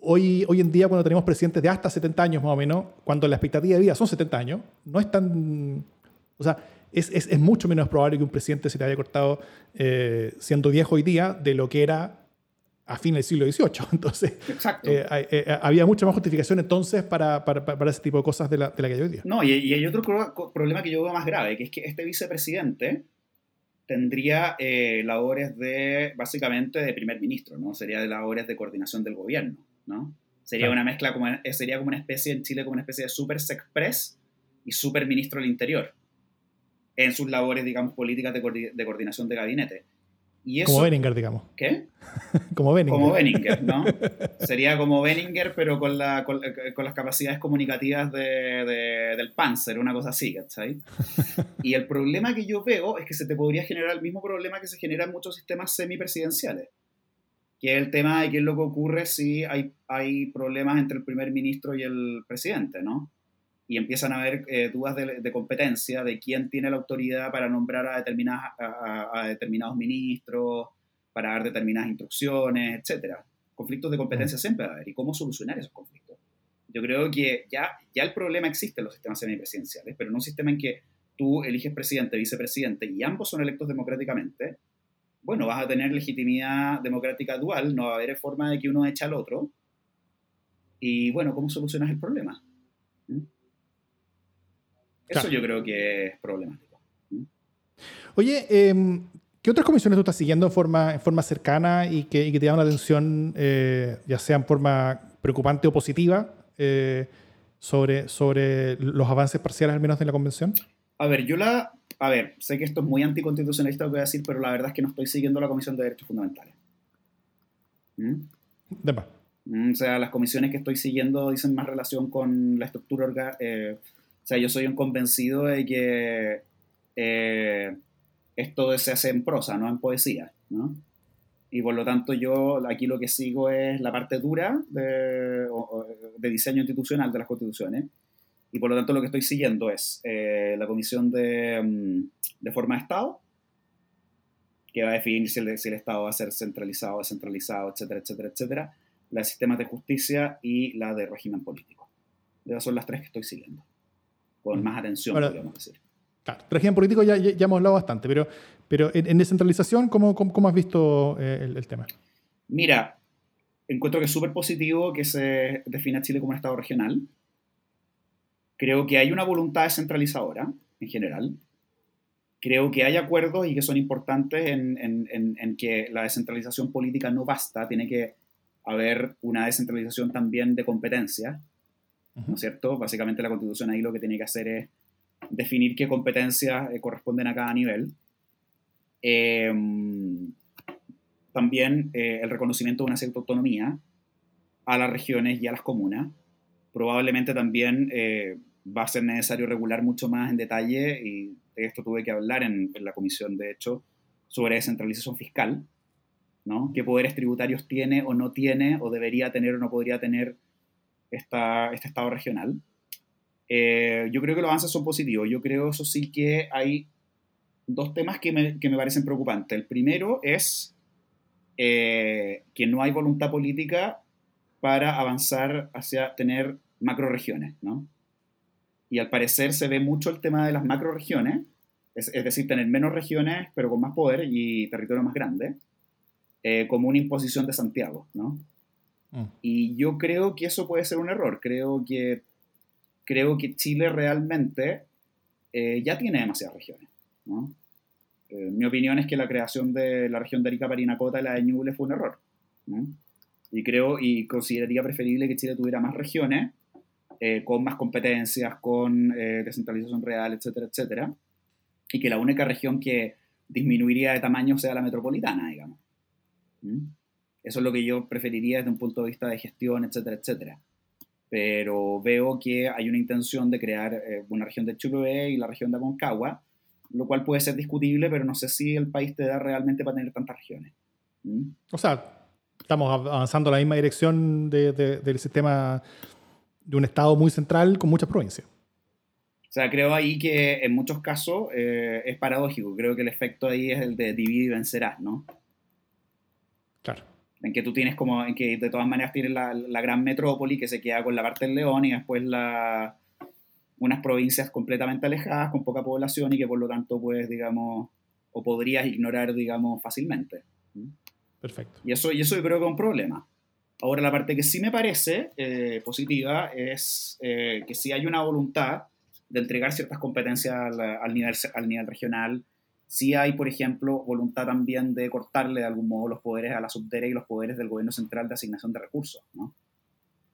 hoy, hoy en día, cuando tenemos presidentes de hasta 70 años más o menos, cuando la expectativa de vida son 70 años, no es tan... O sea, es, es, es mucho menos probable que un presidente se te haya cortado eh, siendo viejo hoy día de lo que era a fines del siglo XVIII. Entonces, eh, había mucha más justificación entonces para, para, para, ese tipo de cosas de la, de la que hay hoy día. No, y, y hay otro problema que yo veo más grave, que es que este vicepresidente tendría eh, labores de, básicamente, de primer ministro, ¿no? Sería de labores de coordinación del gobierno, ¿no? Sería una mezcla, como, eh, sería como una especie, en Chile, como una especie de super express y super ministro del interior en sus labores, digamos, políticas de, de coordinación de gabinete como Benninger, digamos. ¿Qué? como Benninger. Como Benninger, ¿no? Sería como Benninger, pero con, la, con, las capacidades comunicativas de, del Panzer, una cosa así, ¿cachai? Y el problema que yo veo es que se te podría generar el mismo problema que se genera en muchos sistemas semipresidenciales, que es el tema de qué es lo que ocurre si hay, hay problemas entre el primer ministro y el presidente, ¿no? Y empiezan a haber eh, dudas de, competencia de quién tiene la autoridad para nombrar a, determinadas, a, determinados ministros, para dar determinadas instrucciones, etc. Conflictos de competencia siempre va a haber y cómo solucionar esos conflictos. Yo creo que ya, ya el problema existe en los sistemas semipresidenciales, pero en un sistema en que tú eliges presidente, vicepresidente y ambos son electos democráticamente, bueno, vas a tener legitimidad democrática dual, no va a haber forma de que uno eche al otro. Y bueno, ¿cómo solucionas el problema? Eso yo creo que es problemático. ¿Mm? Oye, em, ¿qué otras comisiones tú estás siguiendo en forma, en forma cercana y que, te llaman la atención, eh, ya sea en forma preocupante o positiva, eh, sobre, sobre los avances parciales al menos de la convención? A ver, yo la... A ver, sé que esto es muy anticonstitucionalista lo que voy a decir, pero la verdad es que no estoy siguiendo la Comisión de Derechos Fundamentales. ¿Mm? De mm, O sea, las comisiones que estoy siguiendo dicen más relación con la estructura eh, o sea, yo soy un convencido de que eh, esto se hace en prosa, no en poesía, ¿no? Y por lo tanto yo aquí lo que sigo es la parte dura de, de diseño institucional de las constituciones. Y por lo tanto lo que estoy siguiendo es eh, la Comisión de, mm, de, Forma de Estado, que va a definir si el, si el, Estado va a ser centralizado, descentralizado, etcétera, etcétera, etcétera. La de sistemas de justicia y la de régimen político. Esas son las tres que estoy siguiendo con más atención, podríamos decir. Claro, régimen político ya, ya, hemos hablado bastante, pero, pero en, descentralización, ¿cómo, cómo, has visto eh, el, tema? Mira, encuentro que es súper positivo que se defina Chile como un Estado regional. Creo que hay una voluntad descentralizadora en general. Creo que hay acuerdos y que son importantes en, en, en que la descentralización política no basta, tiene que haber una descentralización también de competencia ¿no es cierto? Básicamente la constitución ahí lo que tiene que hacer es definir qué competencias eh, corresponden a cada nivel. Em, también eh, el reconocimiento de una cierta autonomía a las regiones y a las comunas. Probablemente también eh, va a ser necesario regular mucho más en detalle, y de esto tuve que hablar en, en la comisión, de hecho, sobre descentralización fiscal, ¿no? ¿Qué poderes tributarios tiene o no tiene, o debería tener o no podría tener esta, este Estado regional. Eh, yo creo que los avances son positivos. Yo creo, eso sí, que hay dos temas que me, que me parecen preocupantes. El primero es eh, que no hay voluntad política para avanzar hacia tener macroregiones, ¿no? Y al parecer se ve mucho el tema de las macroregiones, es, es decir, tener menos regiones, pero con más poder y territorio más grande, eh, como una imposición de Santiago, ¿no? Mm. Y yo creo que eso puede ser un error. Creo que, creo que Chile realmente eh, ya tiene demasiadas regiones. ¿no? Eh, mi opinión es que la creación de la región de Arica, Parinacota y la de Ñuble fue un error. Y creo y consideraría preferible que Chile tuviera más regiones, eh, con más competencias, con descentralización real, etcétera, etcétera. Y que la única región que disminuiría de tamaño sea la metropolitana, digamos. Eso es lo que yo preferiría desde un punto de vista de gestión, etcétera, etcétera. Pero veo que hay una intención de crear eh, una región de Chiloé y la región de Aconcagua, lo cual puede ser discutible, pero no sé si el país te da realmente para tener tantas regiones. ¿Mm? O sea, estamos avanzando en la misma dirección del sistema de un Estado muy central con muchas provincias. O sea, creo ahí que en muchos casos eh, es paradójico. Creo que el efecto ahí es el de divide y vencerás, ¿no? Claro en que tú tienes como, en que de todas maneras tienes la, la gran metrópoli que se queda con la parte del León y después la, unas provincias completamente alejadas, con poca población y que por lo tanto puedes, digamos, o podrías ignorar, digamos, fácilmente. Perfecto. Y eso, y eso yo creo que es un problema. Ahora, la parte que sí me parece eh, positiva es eh, que sí hay una voluntad de entregar ciertas competencias al, al, nivel, al nivel regional, sí hay, por ejemplo, voluntad también de cortarle de algún modo los poderes a la subdere y los poderes del gobierno central de asignación de recursos, ¿no?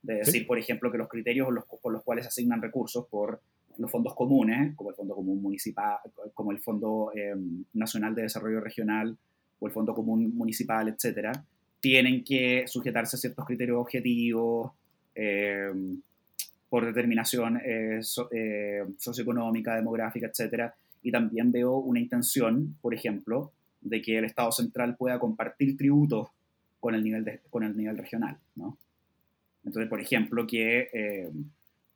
De decir, por ejemplo, que los criterios por los cuales asignan recursos por los fondos comunes, como el Fondo Común Municipal, como el Fondo em, Nacional de Desarrollo Regional o el Fondo Común Municipal, etcétera, tienen que sujetarse a ciertos criterios objetivos em, por determinación eh, eh, socioeconómica, demográfica, etcétera, y también veo una intención, por ejemplo, de que el Estado central pueda compartir tributos con el nivel, con el nivel regional. ¿no? Entonces, por ejemplo, que eh,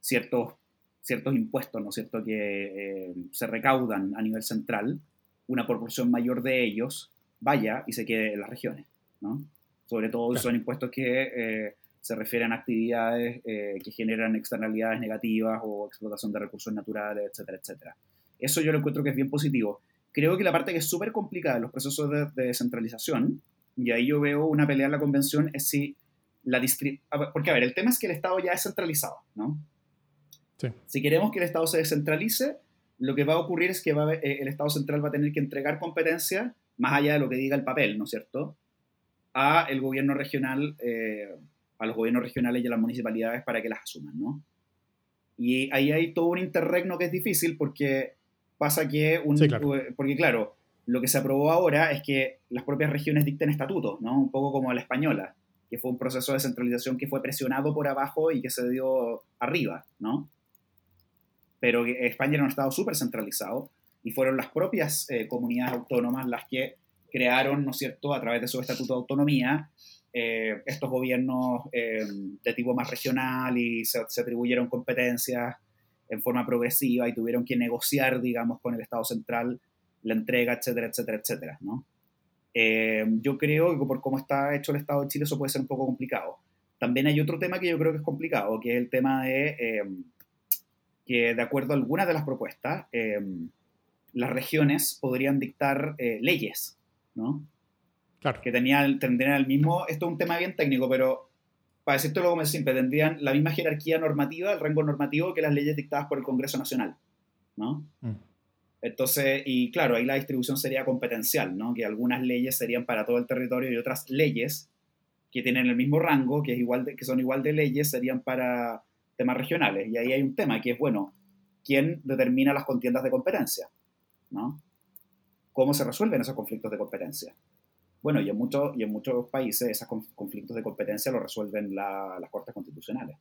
ciertos ciertos impuestos, ¿no es cierto?, que eh, se recaudan a nivel central, una proporción mayor de ellos vaya y se quede en las regiones, ¿no? Sobre todo son impuestos que eh, se refieren a actividades eh, que generan externalidades negativas o explotación de recursos naturales, etcétera, etcétera. Eso yo lo encuentro que es bien positivo. Creo que la parte que es súper complicada en los procesos de, descentralización, y ahí yo veo una pelea en la convención, es si la Porque, a ver, el tema es que el Estado ya es centralizado, ¿no? Si queremos que el Estado se descentralice, lo que va a ocurrir es que eh, el Estado central va a tener que entregar competencias, más allá de lo que diga el papel, ¿no es cierto?, a el gobierno regional, eh, a los gobiernos regionales y a las municipalidades para que las asuman, ¿no? Y ahí hay todo un interregno que es difícil porque pasa que un... Porque claro, lo que se aprobó ahora es que las propias regiones dicten estatutos, ¿no? Un poco como la española, que fue un proceso de centralización que fue presionado por abajo y que se dio arriba, ¿no? pero España era un Estado súper centralizado y fueron las propias eh, comunidades autónomas las que crearon, ¿no es cierto?, a través de su estatuto de autonomía, eh, estos gobiernos eh, de tipo más regional y se, atribuyeron competencias en forma progresiva y tuvieron que negociar, digamos, con el Estado central la entrega, etcétera, etcétera, etcétera, ¿no? yo creo que por cómo está hecho el Estado de Chile eso puede ser un poco complicado. También hay otro tema que yo creo que es complicado, que es el tema de que de acuerdo a algunas de las propuestas, em, las regiones podrían dictar eh, leyes, ¿no? Claro. Que tenían, tendrían el mismo, esto es un tema bien técnico, pero para decirte lo como simple, tendrían la misma jerarquía normativa, el rango normativo que las leyes dictadas por el Congreso Nacional, ¿no? Mm. Entonces, y claro, ahí la distribución sería competencial, ¿no? Que algunas leyes serían para todo el territorio y otras leyes que tienen el mismo rango, que, es igual que son igual de leyes, serían para temas regionales. Y ahí hay un tema que es, bueno, ¿quién determina las contiendas de competencia? ¿No? ¿Cómo se resuelven esos conflictos de competencia? Bueno, y en, muchos y en muchos países esos conflictos de competencia lo resuelven las cortes constitucionales.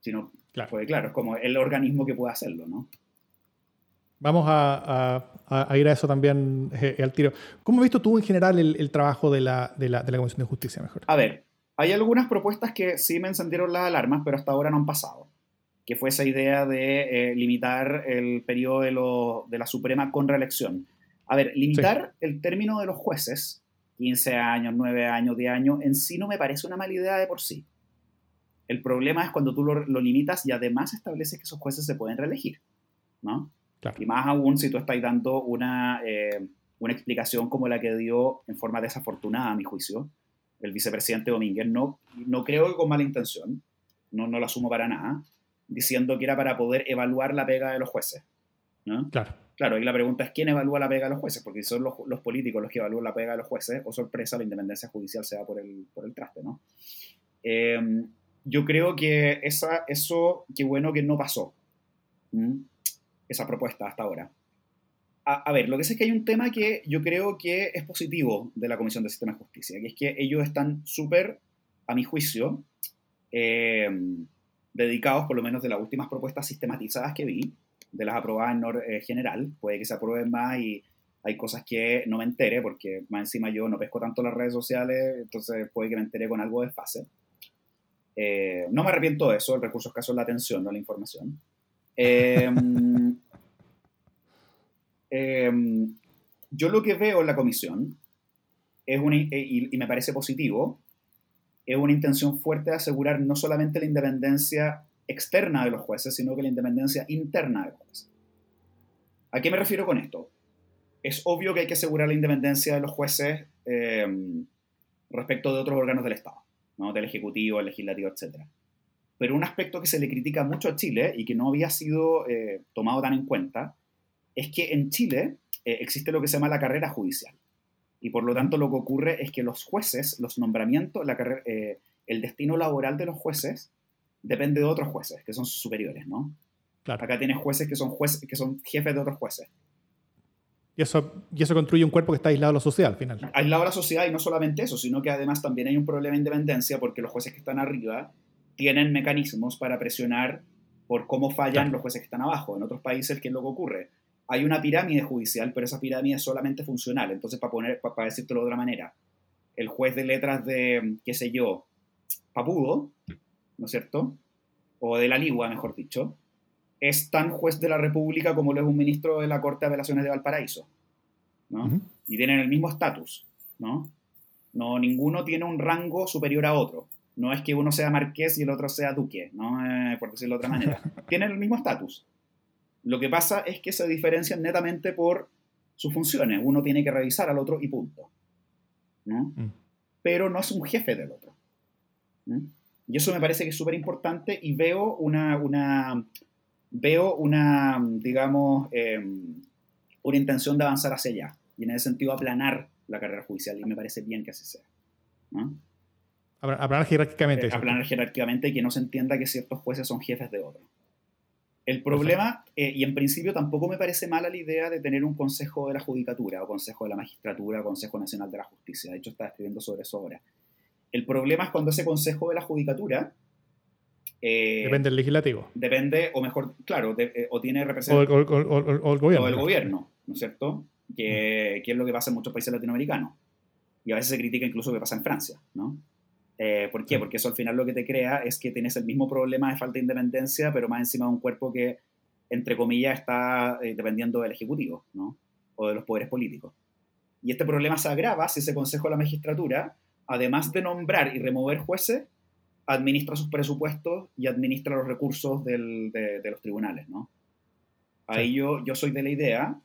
Sino, claro. Pues, claro, es como el organismo que puede hacerlo, ¿no? Vamos a, ir a eso también eh, al tiro. ¿Cómo has visto tú en general el, trabajo de la, de, la, de la Comisión de Justicia mejor? A ver, hay algunas propuestas que sí me encendieron las alarmas, pero hasta ahora no han pasado. Que fue esa idea de eh, limitar el periodo de, la Suprema con reelección. A ver, limitar el término de los jueces, 15 años, 9 años, 10 años, en sí no me parece una mala idea de por sí. El problema es cuando tú lo, limitas y además estableces que esos jueces se pueden reelegir, ¿no? Y más aún si tú estás dando una, eh, una explicación como la que dio en forma desafortunada, a mi juicio, el vicepresidente Domínguez, no, no creo que con mala intención, no, no lo asumo para nada, diciendo que era para poder evaluar la pega de los jueces. ¿no? Claro. Claro, y la pregunta es quién evalúa la pega de los jueces, porque son los, los, políticos los que evalúan la pega de los jueces, o sorpresa, la independencia judicial se da por el, por el traste, ¿no? Em, yo creo que esa, eso, qué bueno que no pasó, esa propuesta hasta ahora. A, ver, lo que sé es que hay un tema que yo creo que es positivo de la Comisión de Sistema de Justicia, que es que ellos están súper, a mi juicio, eh, dedicados, por lo menos de las últimas propuestas sistematizadas que vi, de las aprobadas en eh, general, puede que se aprueben más y hay cosas que no me entere, porque más encima yo no pesco tanto las redes sociales, entonces puede que me entere con algo de fase. Eh, no me arrepiento de eso, el recurso escaso es la atención, no la información. Eh, Em, yo lo que veo en la comisión es una, eh, y, me parece positivo, es una intención fuerte de asegurar no solamente la independencia externa de los jueces, sino que la independencia interna de los jueces. ¿A qué me refiero con esto? Es obvio que hay que asegurar la independencia de los jueces em, respecto de otros órganos del Estado, ¿no? del Ejecutivo, el Legislativo, etc. Pero un aspecto que se le critica mucho a Chile y que no había sido eh, tomado tan en cuenta es que en Chile eh, existe lo que se llama la carrera judicial. Y por lo tanto lo que ocurre es que los jueces, los nombramientos, eh, el destino laboral de los jueces depende de otros jueces, que son sus superiores, ¿no? Claro. Acá tienes jueces que son, jueces, que son jefes de otros jueces. Y eso, y eso construye un cuerpo que está aislado de la sociedad al final. Aislado de la sociedad y no solamente eso, sino que además también hay un problema de independencia porque los jueces que están arriba tienen mecanismos para presionar por cómo fallan los jueces que están abajo. En otros países, ¿qué es lo que ocurre? hay una pirámide judicial, pero esa pirámide es solamente funcional. Entonces, para, poner, para, decírtelo de otra manera, el juez de letras de, qué sé yo, Papudo, ¿no es cierto? o de la Ligua, mejor dicho, es tan juez de la República como lo es un ministro de la Corte de Apelaciones de Valparaíso. ¿no? Y tienen el mismo estatus. ¿no? no, ninguno tiene un rango superior a otro. No es que uno sea marqués y el otro sea duque, ¿no? Eh, por decirlo de otra manera. tienen el mismo estatus. Lo que pasa es que se diferencian netamente por sus funciones. Uno tiene que revisar al otro y punto. ¿no? Mm. Pero no es un jefe del otro. Y eso me parece que es súper importante y veo una, una, veo una, digamos, em, una intención de avanzar hacia allá. Y en ese sentido aplanar la carrera judicial. Y me parece bien que así sea. ¿no? Aplanar jerárquicamente. Eh, aplanar jerárquicamente y que no se entienda que ciertos jueces son jefes de otros. El problema, eh, y en principio tampoco me parece mala la idea de tener un Consejo de la Judicatura, o Consejo de la Magistratura, o Consejo Nacional de la Justicia. De hecho, estaba escribiendo sobre eso ahora. El problema es cuando ese Consejo de la Judicatura... Eh, depende del legislativo. Depende, o mejor, claro, o tiene representación... O, el gobierno. O el gobierno, ¿no es cierto? Que, que, es lo que pasa en muchos países latinoamericanos. Y a veces se critica incluso lo que pasa en Francia, ¿no? Eh, ¿Por qué? Porque eso al final lo que te crea es que tienes el mismo problema de falta de independencia, pero más encima de un cuerpo que, entre comillas, está eh, dependiendo del Ejecutivo, ¿no? O de los poderes políticos. Y este problema se agrava si ese Consejo de la Magistratura, además de nombrar y remover jueces, administra sus presupuestos y administra los recursos del, de, los tribunales, ¿no? Ahí yo, yo soy de la idea,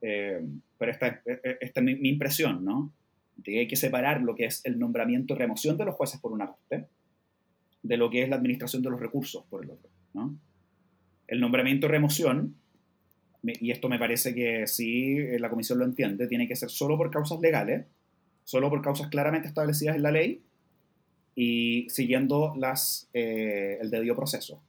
eh, pero esta, esta es mi impresión, ¿no? hay que separar lo que es el nombramiento y remoción de los jueces por una parte, de lo que es la administración de los recursos por el otro. ¿no? El nombramiento y remoción, y esto me parece que sí eh, la comisión lo entiende, tiene que ser solo por causas legales, solo por causas claramente establecidas en la ley y siguiendo las, eh, el debido proceso.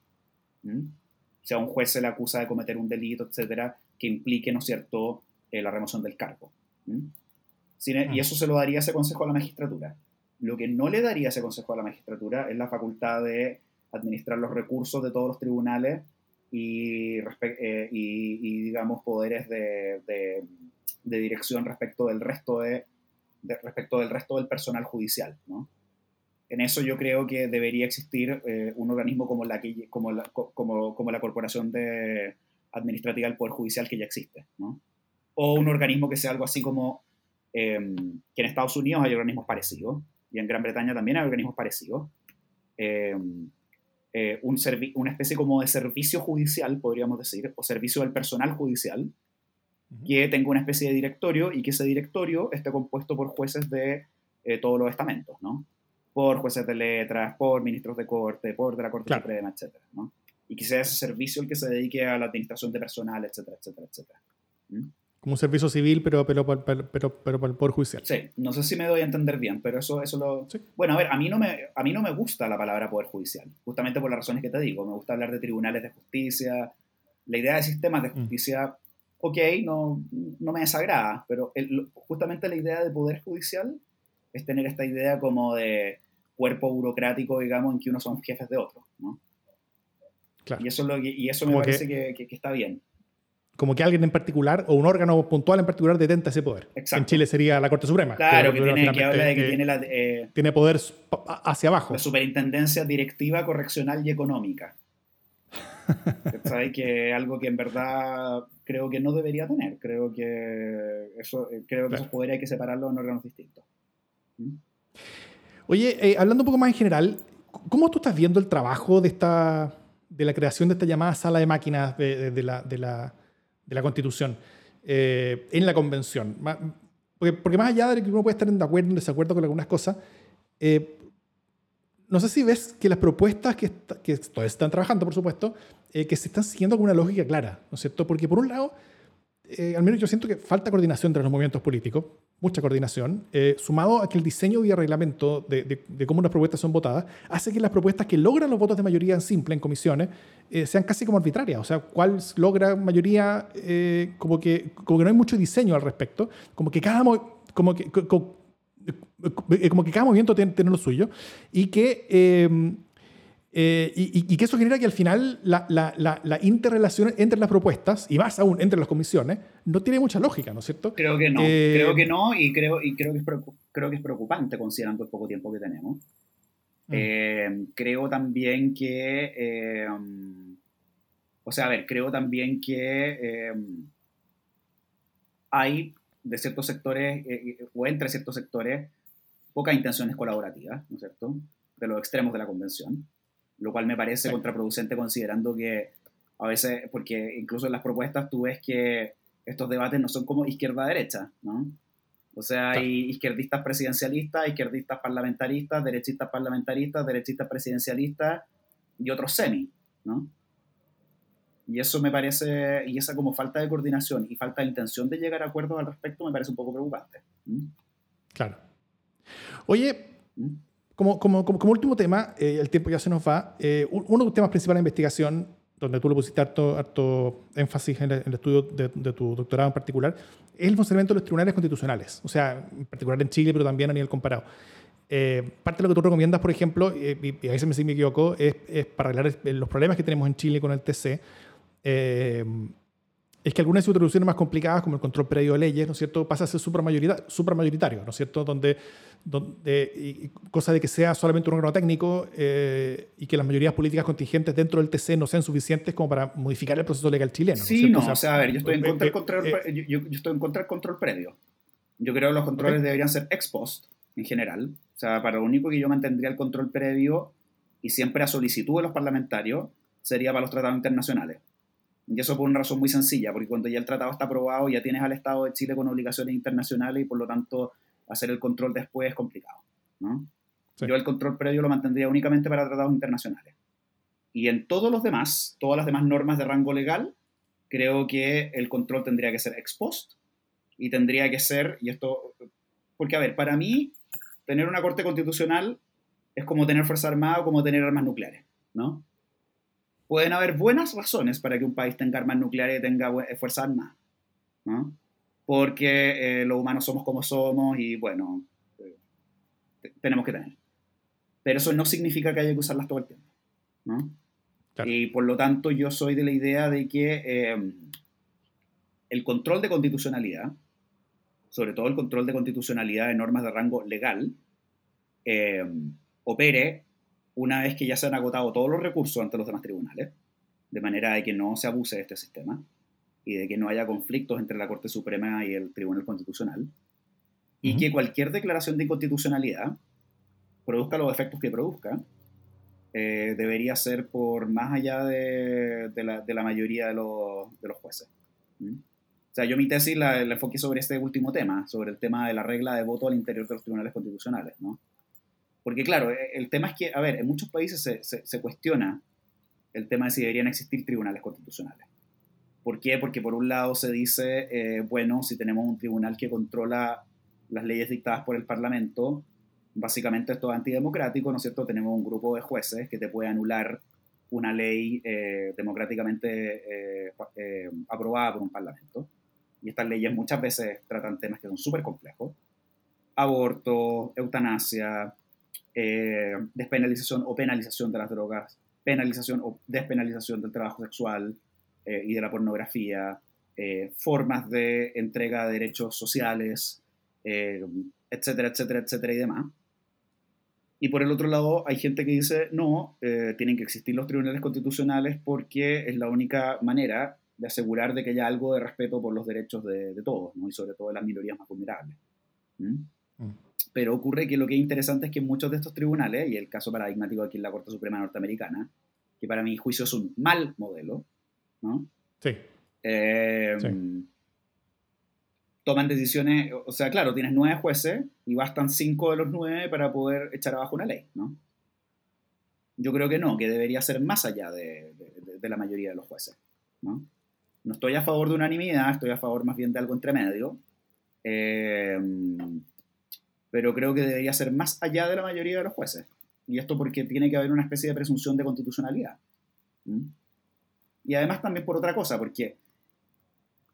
Si a un juez se le acusa de cometer un delito, etcétera, que implique, ¿no es cierto?, eh, la remoción del cargo. E, y eso se lo daría ese consejo a la magistratura. Lo que no le daría ese consejo a la magistratura es la facultad de administrar los recursos de todos los tribunales y, eh, y, digamos, poderes de, de, dirección respecto del resto de, respecto del resto del personal judicial, ¿no? En eso yo creo que debería existir eh, un organismo como la, como, como, la Corporación de Administrativa del Poder Judicial que ya existe, ¿no? O un organismo que sea algo así como Em, que en Estados Unidos hay organismos parecidos y en Gran Bretaña también hay organismos parecidos. Em, eh, un una especie como de servicio judicial, podríamos decir, o servicio del personal judicial, que tenga una especie de directorio y que ese directorio esté compuesto por jueces de eh, todos los estamentos, ¿no? Por jueces de letras, por ministros de corte, por de la Corte Suprema, etcétera, ¿no? Y que sea ese servicio el que se dedique a la administración de personal, etcétera, etcétera, etcétera. ¿Mm? como un servicio civil, pero, pero, pero, pero, pero, para el Poder Judicial. Sí, no sé si me doy a entender bien, pero eso, eso lo... Bueno, a ver, a mí, no me, a mí no me gusta la palabra Poder Judicial, justamente por las razones que te digo. Me gusta hablar de tribunales de justicia, la idea de sistemas de mm. Ok, no, no me desagrada, pero justamente la idea de Poder Judicial es tener esta idea como de cuerpo burocrático, digamos, en que uno son jefes de otro, ¿no? Claro. Y eso, lo, y eso me parece que, que está bien como que alguien en particular o un órgano puntual en particular detenta ese poder. En Chile sería la Corte Suprema. Claro, que, tiene, que habla de que, tiene, la, eh, tiene poder hacia abajo. La superintendencia directiva, correccional y económica. ¿Sabes? que algo que en verdad creo que no debería tener. Creo que eso, eh, creo que esos poderes hay que separarlos en órganos distintos. ¿Mm? Oye, eh, hablando un poco más en general, ¿cómo tú estás viendo el trabajo de esta de la creación de esta llamada sala de máquinas de la, de la de la Constitución eh, en la Convención. Porque, más allá de que uno puede estar en acuerdo o en desacuerdo con algunas cosas, eh, no sé si ves que las propuestas que, que todavía están trabajando, por supuesto, eh, que se están siguiendo con una lógica clara, ¿no es cierto? Porque por un lado, al menos yo siento que falta coordinación entre los movimientos políticos, mucha coordinación, eh, sumado a que el diseño el reglamento de, cómo las propuestas son votadas, hace que las propuestas que logran los votos de mayoría en simple en comisiones eh, sean casi como arbitrarias. O sea, cuál logra mayoría, eh, como, que, como que no hay mucho diseño al respecto, como que cada, como que, como, que cada movimiento tiene, tiene, lo suyo, y que eh, y, que eso genera que al final la, la, la, interrelación entre las propuestas, y más aún entre las comisiones, no tiene mucha lógica, ¿no es cierto? Creo que no, eh, creo que no, y creo, y creo, que es creo que es preocupante considerando el poco tiempo que tenemos. Mm. creo también que, o sea, a ver, creo también que hay de ciertos sectores o entre ciertos sectores pocas intenciones colaborativas, ¿no es cierto?, de los extremos de la convención, lo cual me parece contraproducente considerando que a veces, porque incluso en las propuestas tú ves que estos debates no son como izquierda-derecha, ¿no? O sea, hay izquierdistas presidencialistas, izquierdistas parlamentaristas, derechistas parlamentaristas, derechistas presidencialistas y otros semi, ¿no? Y eso me parece, y esa como falta de coordinación y falta de intención de llegar a acuerdos al respecto me parece un poco preocupante. Claro. Oye, como, como, como, último tema, eh, el tiempo ya se nos va, eh, uno de los temas principales de investigación, donde tú le pusiste harto, énfasis en el, estudio de, tu doctorado en particular, es el funcionamiento de los tribunales constitucionales, o sea, en particular en Chile, pero también a nivel comparado. Eh, parte de lo que tú recomiendas, por ejemplo, y, y ahí se me, si me equivoco, es, es, para arreglar los problemas que tenemos en Chile con el TC, es que algunas introducciones más complicadas, como el control previo de leyes, ¿no es cierto?, pasa a ser supramayoritario, ¿no es cierto?, donde, donde y, cosa de que sea solamente un órgano técnico eh, y que las mayorías políticas contingentes dentro del TC no sean suficientes como para modificar el proceso legal chileno. Sí, no, o sea, a ver, yo estoy, en contra del control, eh, yo, estoy en contra del control previo. Yo creo que los controles deberían ser ex post, en general. O sea, para lo único que yo mantendría el control previo y siempre a solicitud de los parlamentarios sería para los tratados internacionales. Y eso por una razón muy sencilla, porque cuando ya el tratado está aprobado, ya tienes al Estado de Chile con obligaciones internacionales y por lo tanto hacer el control después es complicado. ¿no? Yo el control previo lo mantendría únicamente para tratados internacionales. Y en todos los demás, todas las demás normas de rango legal, creo que el control tendría que ser ex post y tendría que ser, y esto, porque a ver, para mí, tener una corte constitucional es como tener fuerza armada o como tener armas nucleares, ¿no? Pueden haber buenas razones para que un país tenga armas nucleares y tenga eh, fuerzas armadas, ¿no? Porque eh, los humanos somos como somos y bueno, eh, tenemos que tener. Pero eso no significa que haya que usarlas todo el tiempo, ¿no? Y por lo tanto yo soy de la idea de que el control de constitucionalidad, sobre todo el control de constitucionalidad de normas de rango legal, opere una vez que ya se han agotado todos los recursos ante los demás tribunales, de manera de que no se abuse de este sistema y de que no haya conflictos entre la Corte Suprema y el Tribunal Constitucional, y que cualquier declaración de inconstitucionalidad, produzca los efectos que produzca, eh, debería ser por más allá de, la, mayoría de los, jueces. ¿Mm? O sea, yo mi tesis la, la enfoqué sobre este último tema, sobre el tema de la regla de voto al interior de los tribunales constitucionales, ¿no? Porque claro, eh, el tema es que, a ver, en muchos países se, se, cuestiona el tema de si deberían existir tribunales constitucionales. ¿Por qué? Porque por un lado se dice, eh, bueno, si tenemos un tribunal que controla las leyes dictadas por el Parlamento, básicamente esto es antidemocrático, ¿no es cierto? Tenemos un grupo de jueces que te puede anular una ley eh, democráticamente aprobada por un Parlamento. Y estas leyes muchas veces tratan temas que son súper complejos. Aborto, eutanasia, eh, despenalización o penalización de las drogas, penalización o despenalización del trabajo sexual eh, y de la pornografía, eh, formas de entrega de derechos sociales, etcétera, etcétera, etcétera y demás. Y por el otro lado, hay gente que dice, no, tienen que existir los tribunales constitucionales porque es la única manera de asegurar de que haya algo de respeto por los derechos de, todos, y sobre todo de las minorías más vulnerables. ¿Mm? Mm. Pero ocurre que lo que es interesante es que muchos de estos tribunales, y el caso paradigmático aquí en la Corte Suprema Norteamericana, que para mi juicio es un mal modelo, ¿no? Sí. Eh, toman decisiones, o sea, claro, tienes nueve jueces y bastan cinco de los nueve para poder echar abajo una ley, ¿no? Yo creo que no, que debería ser más allá de, la mayoría de los jueces, ¿no? No estoy a favor de unanimidad, estoy a favor más bien de algo entre medio. Eh, pero creo que debería ser más allá de la mayoría de los jueces. Y esto porque tiene que haber una especie de presunción de constitucionalidad. Y además también por otra cosa, porque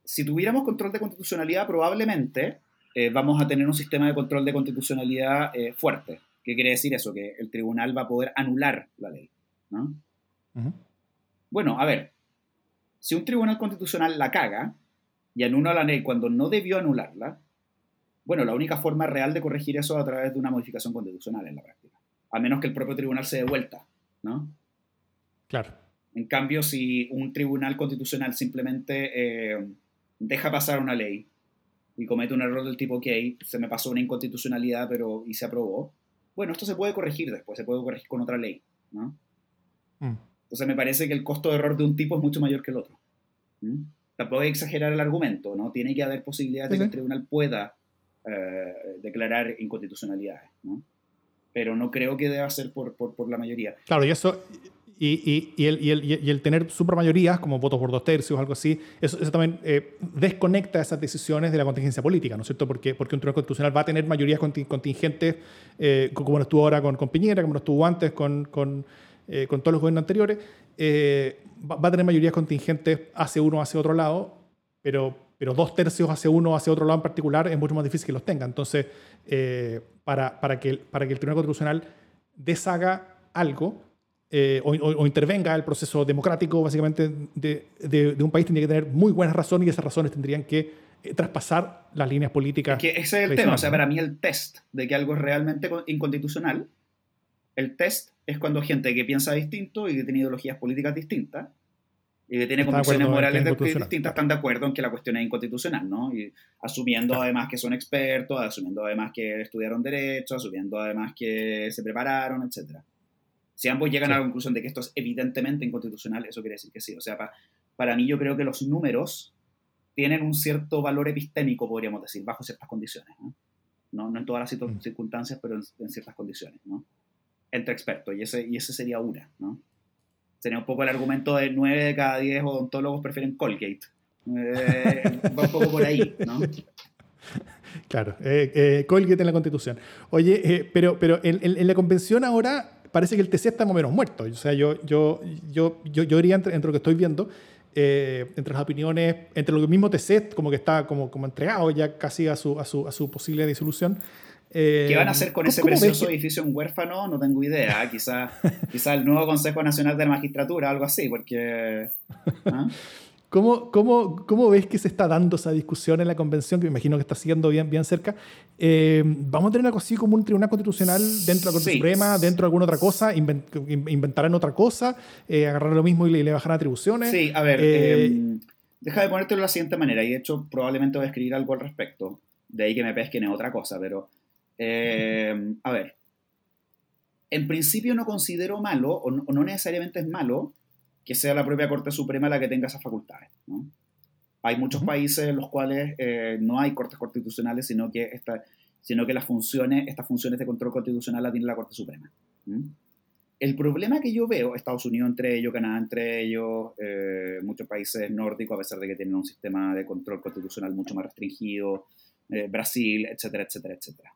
si tuviéramos control de constitucionalidad, probablemente eh, vamos a tener un sistema de control de constitucionalidad eh, fuerte. ¿Qué quiere decir eso? Que el tribunal va a poder anular la ley. Bueno, a ver, si un tribunal constitucional la caga y anula la ley cuando no debió anularla, bueno, la única forma real de corregir eso es a través de una modificación constitucional en la práctica. a menos que el propio tribunal se dé vuelta, ¿no? Claro. En cambio, si un tribunal constitucional simplemente eh, deja pasar una ley y comete un error del tipo, ok, se me pasó una inconstitucionalidad pero, y se aprobó, bueno, esto se puede corregir después, se puede corregir con otra ley, ¿no? Mm. Entonces me parece que el costo de error de un tipo es mucho mayor que el otro. Tampoco hay que exagerar el argumento, ¿no? Tiene que haber posibilidad de que el tribunal pueda eh, declarar inconstitucionalidades, ¿no? Pero no creo que deba ser por, por, por la mayoría. Claro, y eso, y, y, el, y, el, y, el, tener supermayorías, como votos por dos tercios algo así, eso, eso también eh, desconecta esas decisiones de la contingencia política, ¿no es cierto? Porque, porque un tribunal constitucional va a tener mayorías contingentes, eh, como no estuvo ahora con, con, Piñera, como no estuvo antes con, con, eh, con todos los gobiernos anteriores, va, va, a tener mayorías contingentes hacia uno hacia otro lado, pero, pero dos tercios hacia uno o hacia otro lado en particular es mucho más difícil que los tenga. Entonces, para, para, que, para que el Tribunal Constitucional deshaga algo, eh, o, intervenga el proceso democrático, básicamente, de, de, un país, tendría que tener muy buenas razones y esas razones tendrían que eh, traspasar las líneas políticas. que ese es el tema, o sea, para mí el test de que algo es realmente inconstitucional, el test es cuando gente que piensa distinto y que tiene ideologías políticas distintas y que tiene convicciones morales distintas están de acuerdo en que la cuestión es inconstitucional, ¿no? Y asumiendo además que son expertos, asumiendo además que estudiaron derecho, asumiendo además que se prepararon, etcétera. Si ambos llegan a la conclusión de que esto es evidentemente inconstitucional, eso quiere decir que sí. O sea, para mí yo creo que los números tienen un cierto valor epistémico, podríamos decir, bajo ciertas condiciones. No, no, en todas las mm. circunstancias, pero en, ciertas condiciones, ¿no? Entre expertos, y ese, y ese sería una, ¿no? Sería un poco el argumento de 9 de cada 10 odontólogos prefieren Colgate. Eh, va un poco por ahí, ¿no? Claro, eh, eh, Colgate en la Constitución. Oye, pero, pero en, la convención ahora parece que el TC está más o menos muerto. O sea, yo, yo, yo, yo, yo diría entre, lo que estoy viendo, eh, entre las opiniones, entre lo que mismo TC como que está como, como entregado ya casi a su, a su, a su posible disolución. Eh, ¿Qué van a hacer con ese precioso edificio en huérfano? No tengo idea. Quizá, quizá el nuevo Consejo Nacional de la Magistratura, algo así, porque... ¿ah? ¿Cómo, cómo, cómo ves que se está dando esa discusión en la convención, que me imagino que está siguiendo bien, bien cerca? Eh, ¿Vamos a tener algo así como un tribunal constitucional dentro de la Corte Suprema, dentro de alguna otra cosa? ¿Inventarán otra cosa? Eh, ¿Agarrar lo mismo y le, le bajarán atribuciones? Sí, a ver, eh, em, deja de ponértelo de la siguiente manera, y de hecho probablemente voy a escribir algo al respecto, de ahí que me pesquen en otra cosa, pero em, a ver, en principio no considero malo, o no, o no necesariamente es malo, que sea la propia Corte Suprema la que tenga esas facultades. Hay muchos países en los cuales eh, no hay cortes constitucionales, sino que, esta, sino que las funciones, estas funciones de control constitucional las tiene la Corte Suprema. El problema que yo veo, Estados Unidos entre ellos, Canadá entre ellos, eh, muchos países nórdicos, a pesar de que tienen un sistema de control constitucional mucho más restringido, eh, Brasil, etcétera, etcétera, etcétera.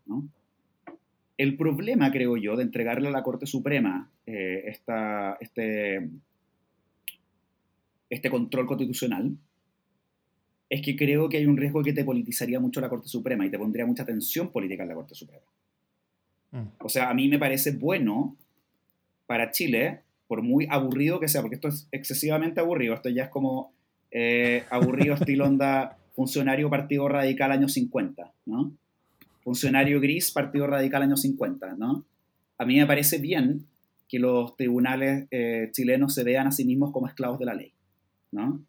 El problema, creo yo, de entregarle a la Corte Suprema esta, este, este control constitucional, es que creo que hay un riesgo que te politizaría mucho la Corte Suprema y te pondría mucha tensión política en la Corte Suprema. Mm. O sea, a mí me parece bueno para Chile, por muy aburrido que sea, porque esto es excesivamente aburrido, esto ya es como eh, aburrido estilo onda funcionario Partido Radical año 50, ¿no? Funcionario gris Partido Radical año 50, ¿no? A mí me parece bien que los tribunales eh, chilenos se vean a sí mismos como esclavos de la ley. ¿no?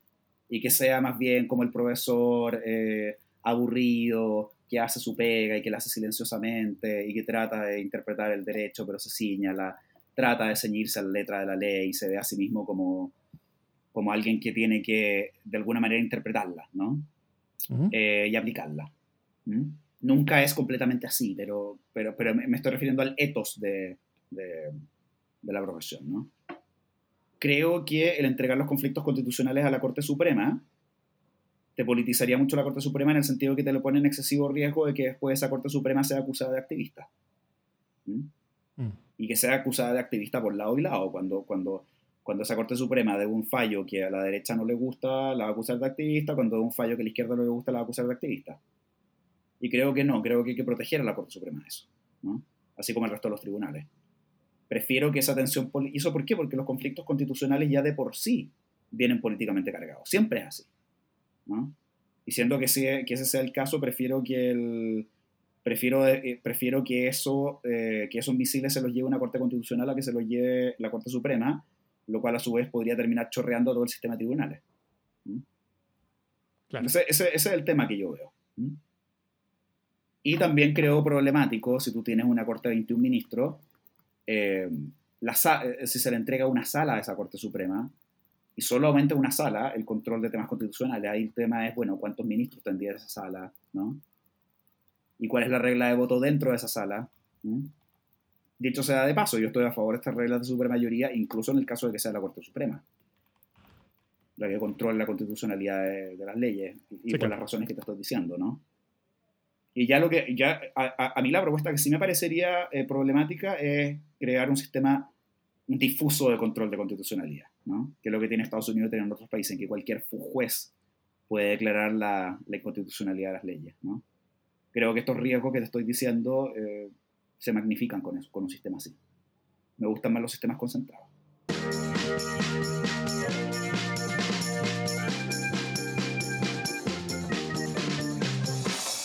Y que sea más bien como el profesor eh, aburrido, que hace su pega y que la hace silenciosamente y que trata de interpretar el derecho pero se señala, trata de ceñirse a la letra de la ley y se ve a sí mismo como, como alguien que tiene que de alguna manera interpretarla, ¿no? Eh, y aplicarla. Nunca es completamente así, pero, pero, pero me estoy refiriendo al ethos de, de, de la profesión, ¿no? creo que el entregar los conflictos constitucionales a la Corte Suprema te politizaría mucho la Corte Suprema en el sentido que te lo pone en excesivo riesgo de que después esa Corte Suprema sea acusada de activista. ¿Mm? Mm. Y que sea acusada de activista por lado y lado. Cuando, cuando, cuando esa Corte Suprema de un fallo que a la derecha no le gusta, la va a acusar de activista. Cuando de un fallo que a la izquierda no le gusta, la va a acusar de activista. Y creo que no, creo que hay que proteger a la Corte Suprema de eso. Así como el resto de los tribunales prefiero que esa tensión... ¿Y eso por qué? Porque los conflictos constitucionales ya de por sí vienen políticamente cargados. Siempre es así. ¿no? Y siendo que, que ese sea el caso, prefiero que, el, prefiero, eh, prefiero que, eso, que esos misiles se los lleve una Corte Constitucional a que se los lleve la Corte Suprema, lo cual a su vez podría terminar chorreando todo el sistema de tribunales. ¿Mm? Ese, ese, es el tema que yo veo. ¿Mm? Y también creo problemático si tú tienes una Corte de 21 ministros, eh, la, eh, si se le entrega una sala a esa Corte Suprema y solamente una sala el control de temas constitucionales, ahí el tema es, bueno, ¿cuántos ministros tendría esa sala? ¿no? ¿Y cuál es la regla de voto dentro de esa sala? ¿Mm? Dicho sea de paso, yo estoy a favor de estas reglas de supermayoría, incluso en el caso de que sea la Corte Suprema, la que controla la constitucionalidad de, las leyes, y, por las razones que te estoy diciendo, ¿no? Y ya lo que, ya, a, mí la propuesta que sí me parecería eh, problemática es crear un sistema difuso de control de constitucionalidad, ¿no? Que es lo que tiene Estados Unidos y tienen otros países, en que cualquier juez puede declarar la, la inconstitucionalidad de las leyes, ¿no? Creo que estos riesgos que te estoy diciendo eh, se magnifican con, eso, con un sistema así. Me gustan más los sistemas concentrados.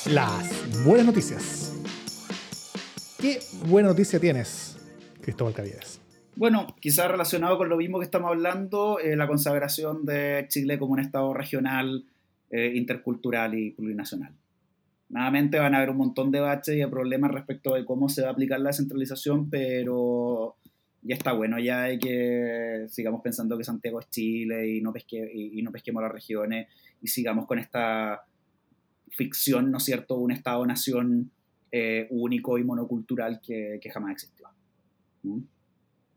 Las buenas noticias. ¿Qué buena noticia tienes, Cristóbal Caviedes? Bueno, quizás relacionado con lo mismo que estamos hablando, eh, la consagración de Chile como un Estado regional, eh, intercultural y plurinacional. Nuevamente van a haber un montón de baches y de problemas respecto de cómo se va a aplicar la descentralización, pero ya está bueno ya hay que sigamos pensando que Santiago es Chile y no, pesque, y, no pesquemos las regiones y sigamos con esta ficción, ¿no es cierto?, un Estado-nación eh, único y monocultural que, que jamás existió.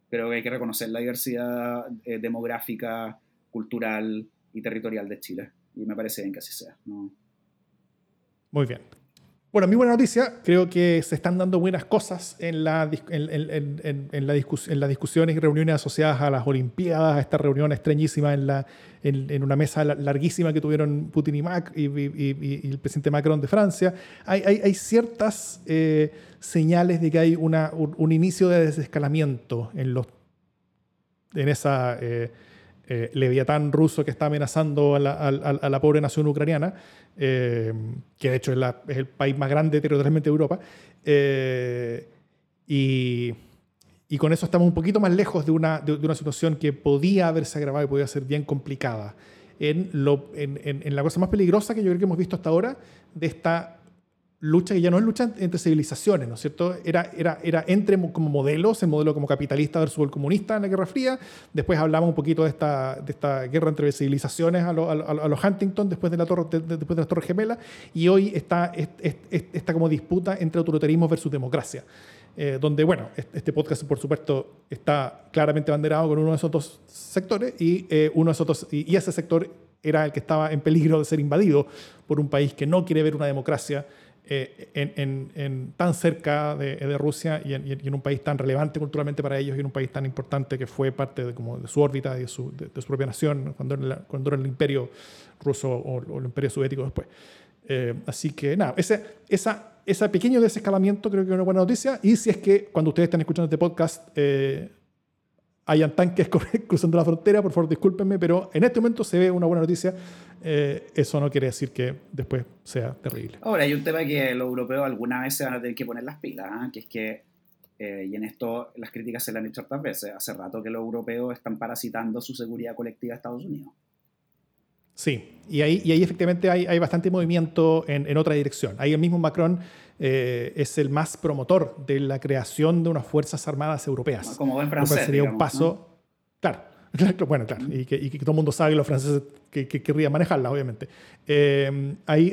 Creo que hay que reconocer la diversidad eh, demográfica, cultural y territorial de Chile y me parece bien que así sea. ¿no? Muy bien. Bueno, mi buena noticia, creo que se están dando buenas cosas en, la, en, en, en las discusiones y reuniones asociadas a las Olimpiadas, a esta reunión extrañísima en, la, una mesa larguísima que tuvieron Putin y, Mac, y, el presidente Macron de Francia. Hay, hay, hay ciertas eh, señales de que hay una, un, inicio de desescalamiento en, los, en esa... Eh, eh, leviatán ruso que está amenazando a la, a la pobre nación ucraniana. Eh, que de hecho es, el país más grande territorialmente de Europa. Eh, y, y, con eso estamos un poquito más lejos de una, de, una situación que podía haberse agravado y podía ser bien complicada. En, lo, en, en, la cosa más peligrosa que yo creo que hemos visto hasta ahora de esta lucha que ya no es lucha entre civilizaciones, ¿no es cierto? Era, era, era entre como modelos, el modelo como capitalista versus el comunista en la Guerra Fría. Después hablamos un poquito de esta, de esta guerra entre civilizaciones a, los Huntington después de, la torre, después de las Torres Gemelas. Y hoy está esta como disputa entre autoritarismo versus democracia. Eh, donde, bueno, este podcast, por supuesto, está claramente banderado con uno de esos dos sectores y, eh, uno de esos dos, y ese sector era el que estaba en peligro de ser invadido por un país que no quiere ver una democracia eh, en, tan cerca de, Rusia y en, un país tan relevante culturalmente para ellos y en un país tan importante que fue parte de, como de su órbita y de su, de, su propia nación cuando era, cuando era el imperio ruso o, el imperio soviético después. Eh, así que nada, ese, esa, ese pequeño desescalamiento creo que es una buena noticia y si es que cuando ustedes están escuchando este podcast eh, hayan tanques cruzando la frontera, por favor discúlpenme, pero en este momento se ve una buena noticia. Eh, eso no quiere decir que después sea terrible. Ahora, hay un tema que los europeos alguna vez se van a tener que poner las pilas, ¿ah? que es que, eh, y en esto las críticas se le han hecho otras veces, hace rato que los europeos están parasitando su seguridad colectiva a Estados Unidos. Sí, y ahí, y ahí efectivamente hay, hay bastante movimiento en, en, otra dirección. Ahí el mismo Macron eh, es el más promotor de la creación de unas Fuerzas Armadas Europeas. Como buen francés. Sería un paso, claro, bueno, claro, y que, todo el mundo sabe que los franceses que, que querrían manejarla, obviamente. Eh, ahí,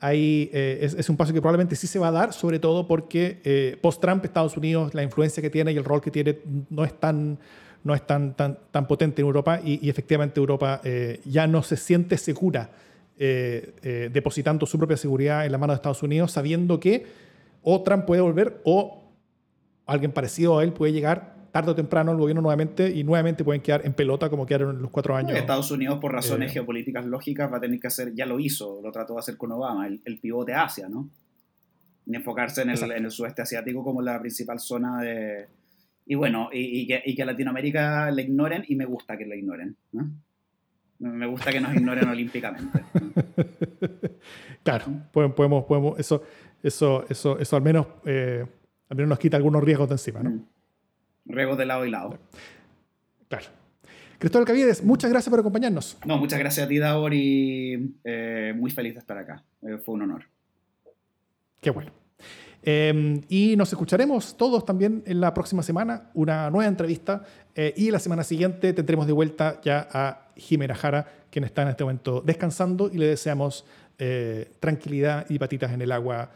ahí, eh, es, es, un paso que probablemente sí se va a dar, sobre todo porque post-Trump Estados Unidos, la influencia que tiene y el rol que tiene no es tan no es tan, tan, tan potente en Europa y, y efectivamente Europa ya no se siente segura eh, eh, depositando su propia seguridad en la mano de Estados Unidos, sabiendo que o Trump puede volver o alguien parecido a él puede llegar tarde o temprano al gobierno nuevamente y nuevamente pueden quedar en pelota como quedaron los cuatro años. Estados Unidos, por razones eh, geopolíticas lógicas, va a tener que hacer, ya lo hizo, lo trató de hacer con Obama, el, pivote Asia, ¿no? Y enfocarse en el, en el, sudeste asiático como la principal zona de... Y bueno, y, que, y, que, Latinoamérica le ignoren y me gusta que la ignoren. ¿no? Me gusta que nos ignoren olímpicamente. claro, podemos, podemos, eso, eso, eso, eso al menos, eh, al menos nos quita algunos riesgos de encima, ¿no? Mm. Riesgos de lado y lado. Claro. Cristóbal Caviedes, muchas gracias por acompañarnos. No, muchas gracias a ti, Davor, y eh, muy feliz de estar acá. Eh, fue un honor. Qué bueno. Em, y nos escucharemos todos también en la próxima semana, una nueva entrevista. Eh, y la semana siguiente tendremos de vuelta ya a Jimena Jara, quien está en este momento descansando y le deseamos tranquilidad y patitas en el agua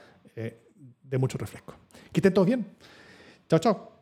de mucho refresco. Que estén todos bien. Chao, chao.